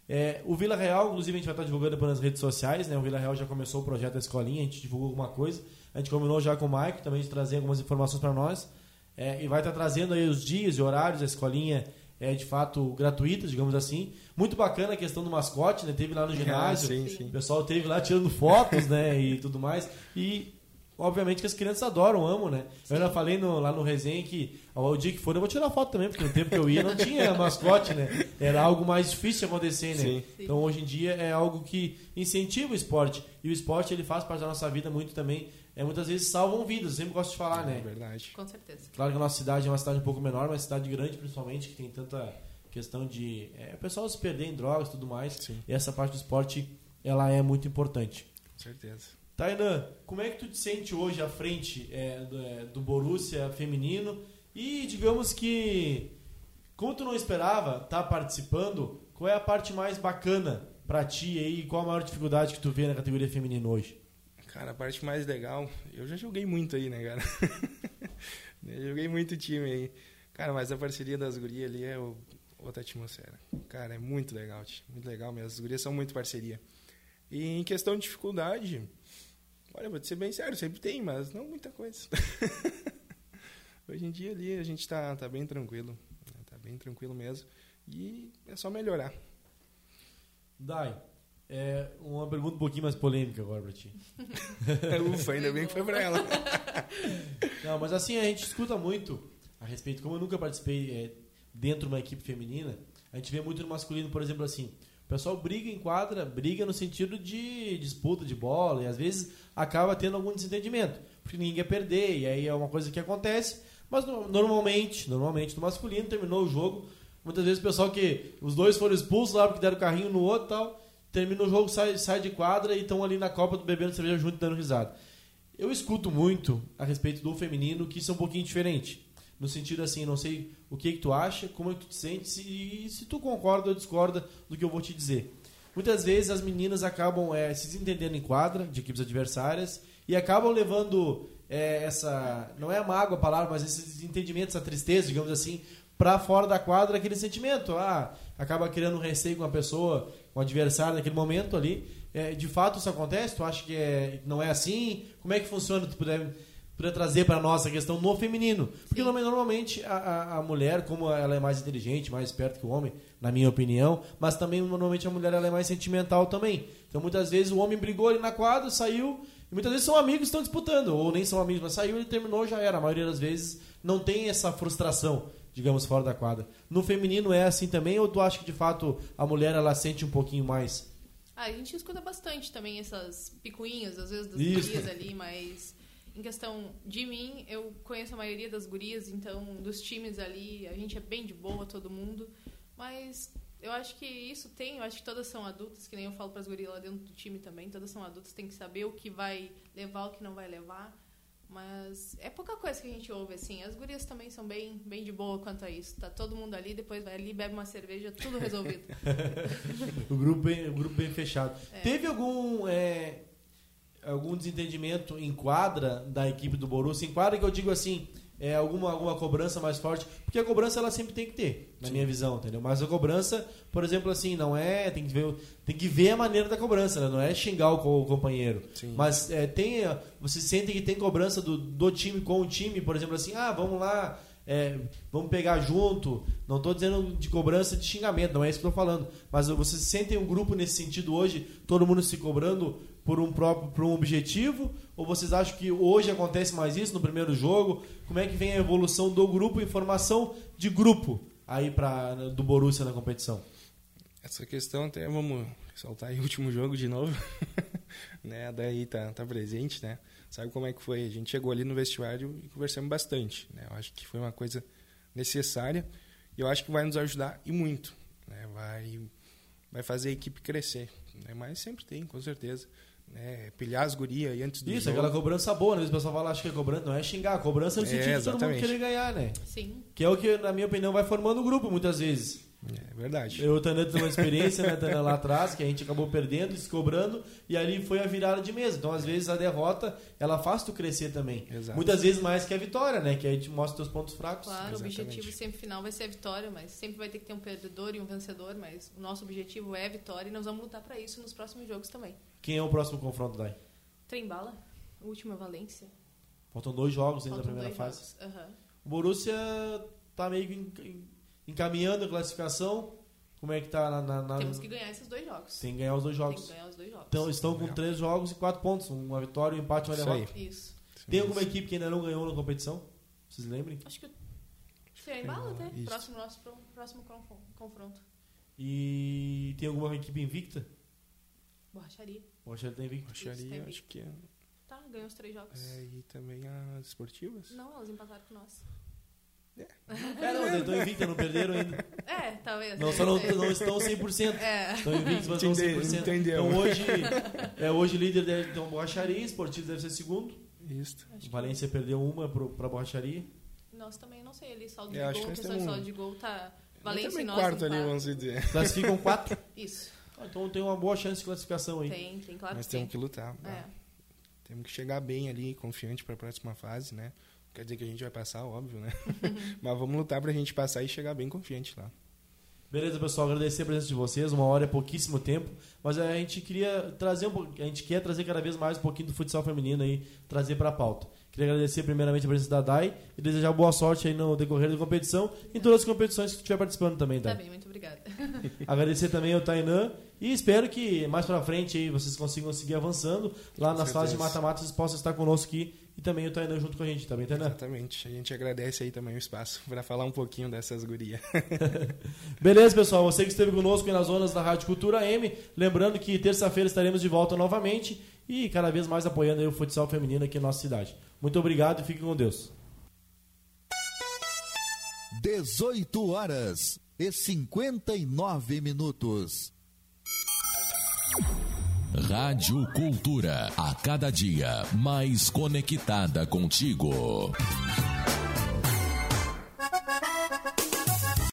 É, o Vila Real, inclusive, a gente vai estar divulgando pelas redes sociais, né? O Vila Real já começou o projeto da escolinha, a gente divulgou alguma coisa. A gente combinou já com o Mike também de trazer algumas informações para nós. É, e vai estar trazendo aí os dias e horários da escolinha, é, de fato, gratuitas, digamos assim. Muito bacana a questão do mascote, né? Teve lá no ginásio. Ah, sim, Sim. sim. O pessoal teve lá tirando fotos, né? E tudo mais. E, obviamente, que as crianças adoram, amam, né? Eu ainda falei no- lá no resenha que ao dia que for eu vou tirar foto também, porque no tempo que eu ia não tinha mascote, né? Era algo mais difícil de acontecer, né? Sim. Sim. Então, hoje em dia, é algo que incentiva o esporte. E o esporte, ele faz parte da nossa vida muito também. É, muitas vezes salvam vidas, eu sempre gosto de falar, É né? verdade. Com certeza. Claro que a nossa cidade é uma cidade um pouco menor, mas cidade grande principalmente, que tem tanta questão de é, o pessoal se perder em drogas e tudo mais. Sim. E essa parte do esporte, ela é muito importante. Com certeza. Tainan, como é que tu te sente hoje à frente é, do, é, do Borussia feminino? E digamos que, como tu não esperava estar participando, qual é a parte mais bacana pra ti aí? Qual a maior dificuldade que tu vê na categoria feminina hoje? Cara, a parte mais legal, eu já joguei muito aí, né, cara? joguei muito time aí. Cara, mas a parceria das gurias ali é o- outra atmosfera. Cara, é muito legal, muito legal mesmo. As gurias são muito parceria. E em questão de dificuldade, olha, vou te ser bem sério, sempre tem, mas não muita coisa. Hoje em dia ali a gente tá, tá bem tranquilo, né? tá bem tranquilo mesmo. E é só melhorar. Dai, É uma pergunta um pouquinho mais polêmica agora pra ti. Ufa, ainda bem que foi pra ela. Não, mas assim, a gente escuta muito a respeito, como eu nunca participei é, dentro de uma equipe feminina, a gente vê muito no masculino, por exemplo, assim, o pessoal briga em quadra, briga no sentido de disputa de bola, e às vezes acaba tendo algum desentendimento, porque ninguém quer perder, e aí é uma coisa que acontece, mas no- normalmente, normalmente no masculino terminou o jogo, muitas vezes o pessoal que os dois foram expulsos lá porque deram carrinho no outro e tal, termina o jogo, sai, sai de quadra e estão ali na Copa do bebendo cerveja junto dando risada. Eu escuto muito a respeito do feminino que isso é um pouquinho diferente. No sentido assim, não sei o que, que tu acha, como é que tu te sente e se tu concorda ou discorda do que eu vou te dizer. Muitas vezes as meninas acabam é, se desentendendo em quadra de equipes adversárias e acabam levando é, essa. Não é mágoa a palavra, mas esse desentendimento, essa tristeza, digamos assim, para fora da quadra aquele sentimento. Ah, acaba criando um receio com a pessoa, com o adversário naquele momento ali. É, de fato isso acontece? Tu acha que é, não é assim? Como é que funciona? Tu puder, puder trazer para nós a questão no feminino? Porque Sim. normalmente a, a, a mulher, como ela é mais inteligente, mais esperta que o homem, na minha opinião, mas também normalmente a mulher ela é mais sentimental também. Então muitas vezes o homem brigou ali na quadra, saiu, e muitas vezes são amigos que estão disputando, ou nem são amigos, mas saiu e terminou, já era. A maioria das vezes não tem essa frustração, digamos, fora da quadra. No feminino é assim também, ou tu acha que de fato a mulher ela sente um pouquinho mais? Ah, a gente escuta bastante também essas picuinhas, às vezes, das Isso. gurias ali, mas em questão de mim, eu conheço a maioria das gurias, então, dos times ali, a gente é bem de boa, todo mundo. Mas eu acho que isso tem, eu acho que todas são adultas, que nem eu falo para as gurias lá dentro do time também, todas são adultas, tem que saber o que vai levar, o que não vai levar. Mas é pouca coisa que a gente ouve, assim. As gurias também são bem, bem de boa quanto a isso. Tá todo mundo ali, depois vai ali, bebe uma cerveja, tudo resolvido. O grupo bem, o grupo bem fechado. É. Teve algum é, algum desentendimento em quadra da equipe do Borussia? Em quadra que eu digo assim, é, alguma, alguma cobrança mais forte? Porque a cobrança ela sempre tem que ter, na minha visão, entendeu? Mas a cobrança, por exemplo, assim, não é. Tem que ver, tem que ver a maneira da cobrança, né? Não é xingar o, o companheiro. Sim. Mas é, tem. é, Você sente que tem cobrança do, do time com o time, por exemplo, assim, ah, vamos lá. é, vamos pegar junto. Não estou dizendo de cobrança de xingamento, não é isso que estou falando. Mas vocês sentem um grupo nesse sentido hoje, todo mundo se cobrando por um próprio por um objetivo? Ou vocês acham que hoje acontece mais isso no primeiro jogo? Como é que vem a evolução do grupo em formação de grupo aí pra, do Borussia na competição? Essa questão até vamos soltar aí o último jogo de novo. né? Daí tá, tá presente, né? Sabe como é que foi? A gente chegou ali no vestiário e conversamos bastante. Né? Eu acho que foi uma coisa necessária e eu acho que vai nos ajudar e muito. Né? Vai, vai fazer a equipe crescer. Né? Mas sempre tem, com certeza. Né? Pilhar as gurias aí antes do Isso, jogo. aquela cobrança boa, né? Às vezes o pessoal fala, acho que é cobrança, não é xingar, a cobrança é no É, sentido de todo mundo querer ganhar, né? Sim. Que é o que, na minha opinião, vai formando o grupo muitas vezes. É verdade. Eu o Tanã temos uma experiência, né, Tanã, lá atrás, que a gente acabou perdendo, se cobrando, e ali foi a virada de mesa. Então, às vezes, a derrota, ela faz tu crescer também. Exato. Muitas vezes mais que a vitória, né? Que aí te mostra teus pontos fracos. Claro, o Exatamente. objetivo sempre final vai ser a vitória, mas sempre vai ter que ter um perdedor e um vencedor, mas o nosso objetivo é a vitória e nós vamos lutar para isso nos próximos jogos também. Quem é o próximo confronto, Dai? Trem-bala, o último é Valência. Faltam dois jogos ainda na Faltam primeira fase. Aham. O Borussia tá meio encaminhando a classificação. Como é que tá na... na- na- Temos que ganhar esses dois jogos. Tem que ganhar os dois Tem jogos. que ganhar os dois jogos. Então, estão com três jogos e quatro pontos. Uma vitória, um empate e uma Isso derrota. aí. Isso. Tem alguma equipe que ainda não ganhou na competição? Vocês lembrem? Acho que o Trem-bala até. Isso. Próximo nosso próximo confron- confronto. E tem alguma equipe invicta? Borracharia. Rochelle tá invicto. Isso, Acharia, tem acho que é, Tá, ganhou os três jogos. é, e também as esportivas. Não, elas empataram com nós. É, não, eles estão invictos, não perderam ainda. É, talvez. Não, só não, não estão 100%. É. Estão invictos, mas não Entendeu, 100%. entendeu. Então hoje, é, hoje o líder deve ter uma borracharia, esportivo deve ser segundo. Isso. Acho que Valência perdeu uma pro, pra borracharia. Nós também, não sei, ali saldo de É, gol, questão de saldo de gol tá Mas Valência e nós. quarto ali, vamos dizer. Classificam quatro. Isso, Ah, Então tem uma boa chance de classificação aí. tem, tem, claro Nós que tem. temos que lutar. É. né? Temos que chegar bem ali, confiante para a próxima fase, né? Quer dizer que a gente vai passar, óbvio, né? Mas vamos lutar pra gente passar e chegar bem confiante lá. Beleza, pessoal, agradecer a presença de vocês. Uma hora é pouquíssimo tempo, mas a gente queria trazer um pouco, a gente quer trazer cada vez mais um pouquinho do futsal feminino aí, trazer para a pauta. Queria agradecer primeiramente a presença da Dai e desejar boa sorte aí no decorrer da competição e em todas as competições que estiver participando também, Dai. Tá bem, muito obrigada. Agradecer também ao Tainan e espero que mais pra frente aí vocês consigam seguir avançando lá nas fases de mata-mata, vocês possam estar conosco aqui e também o Tainan junto com a gente, tá bem, Tainan? Exatamente. A gente agradece aí também o espaço para falar um pouquinho dessas gurias. Beleza, pessoal. Você que esteve conosco aí nas zonas da Rádio Cultura M. Lembrando que terça-feira estaremos de volta novamente e cada vez mais apoiando aí o futsal feminino aqui na nossa cidade. Muito obrigado e fiquem com Deus. 18 horas e 59 minutos. Rádio Cultura, a cada dia mais conectada contigo.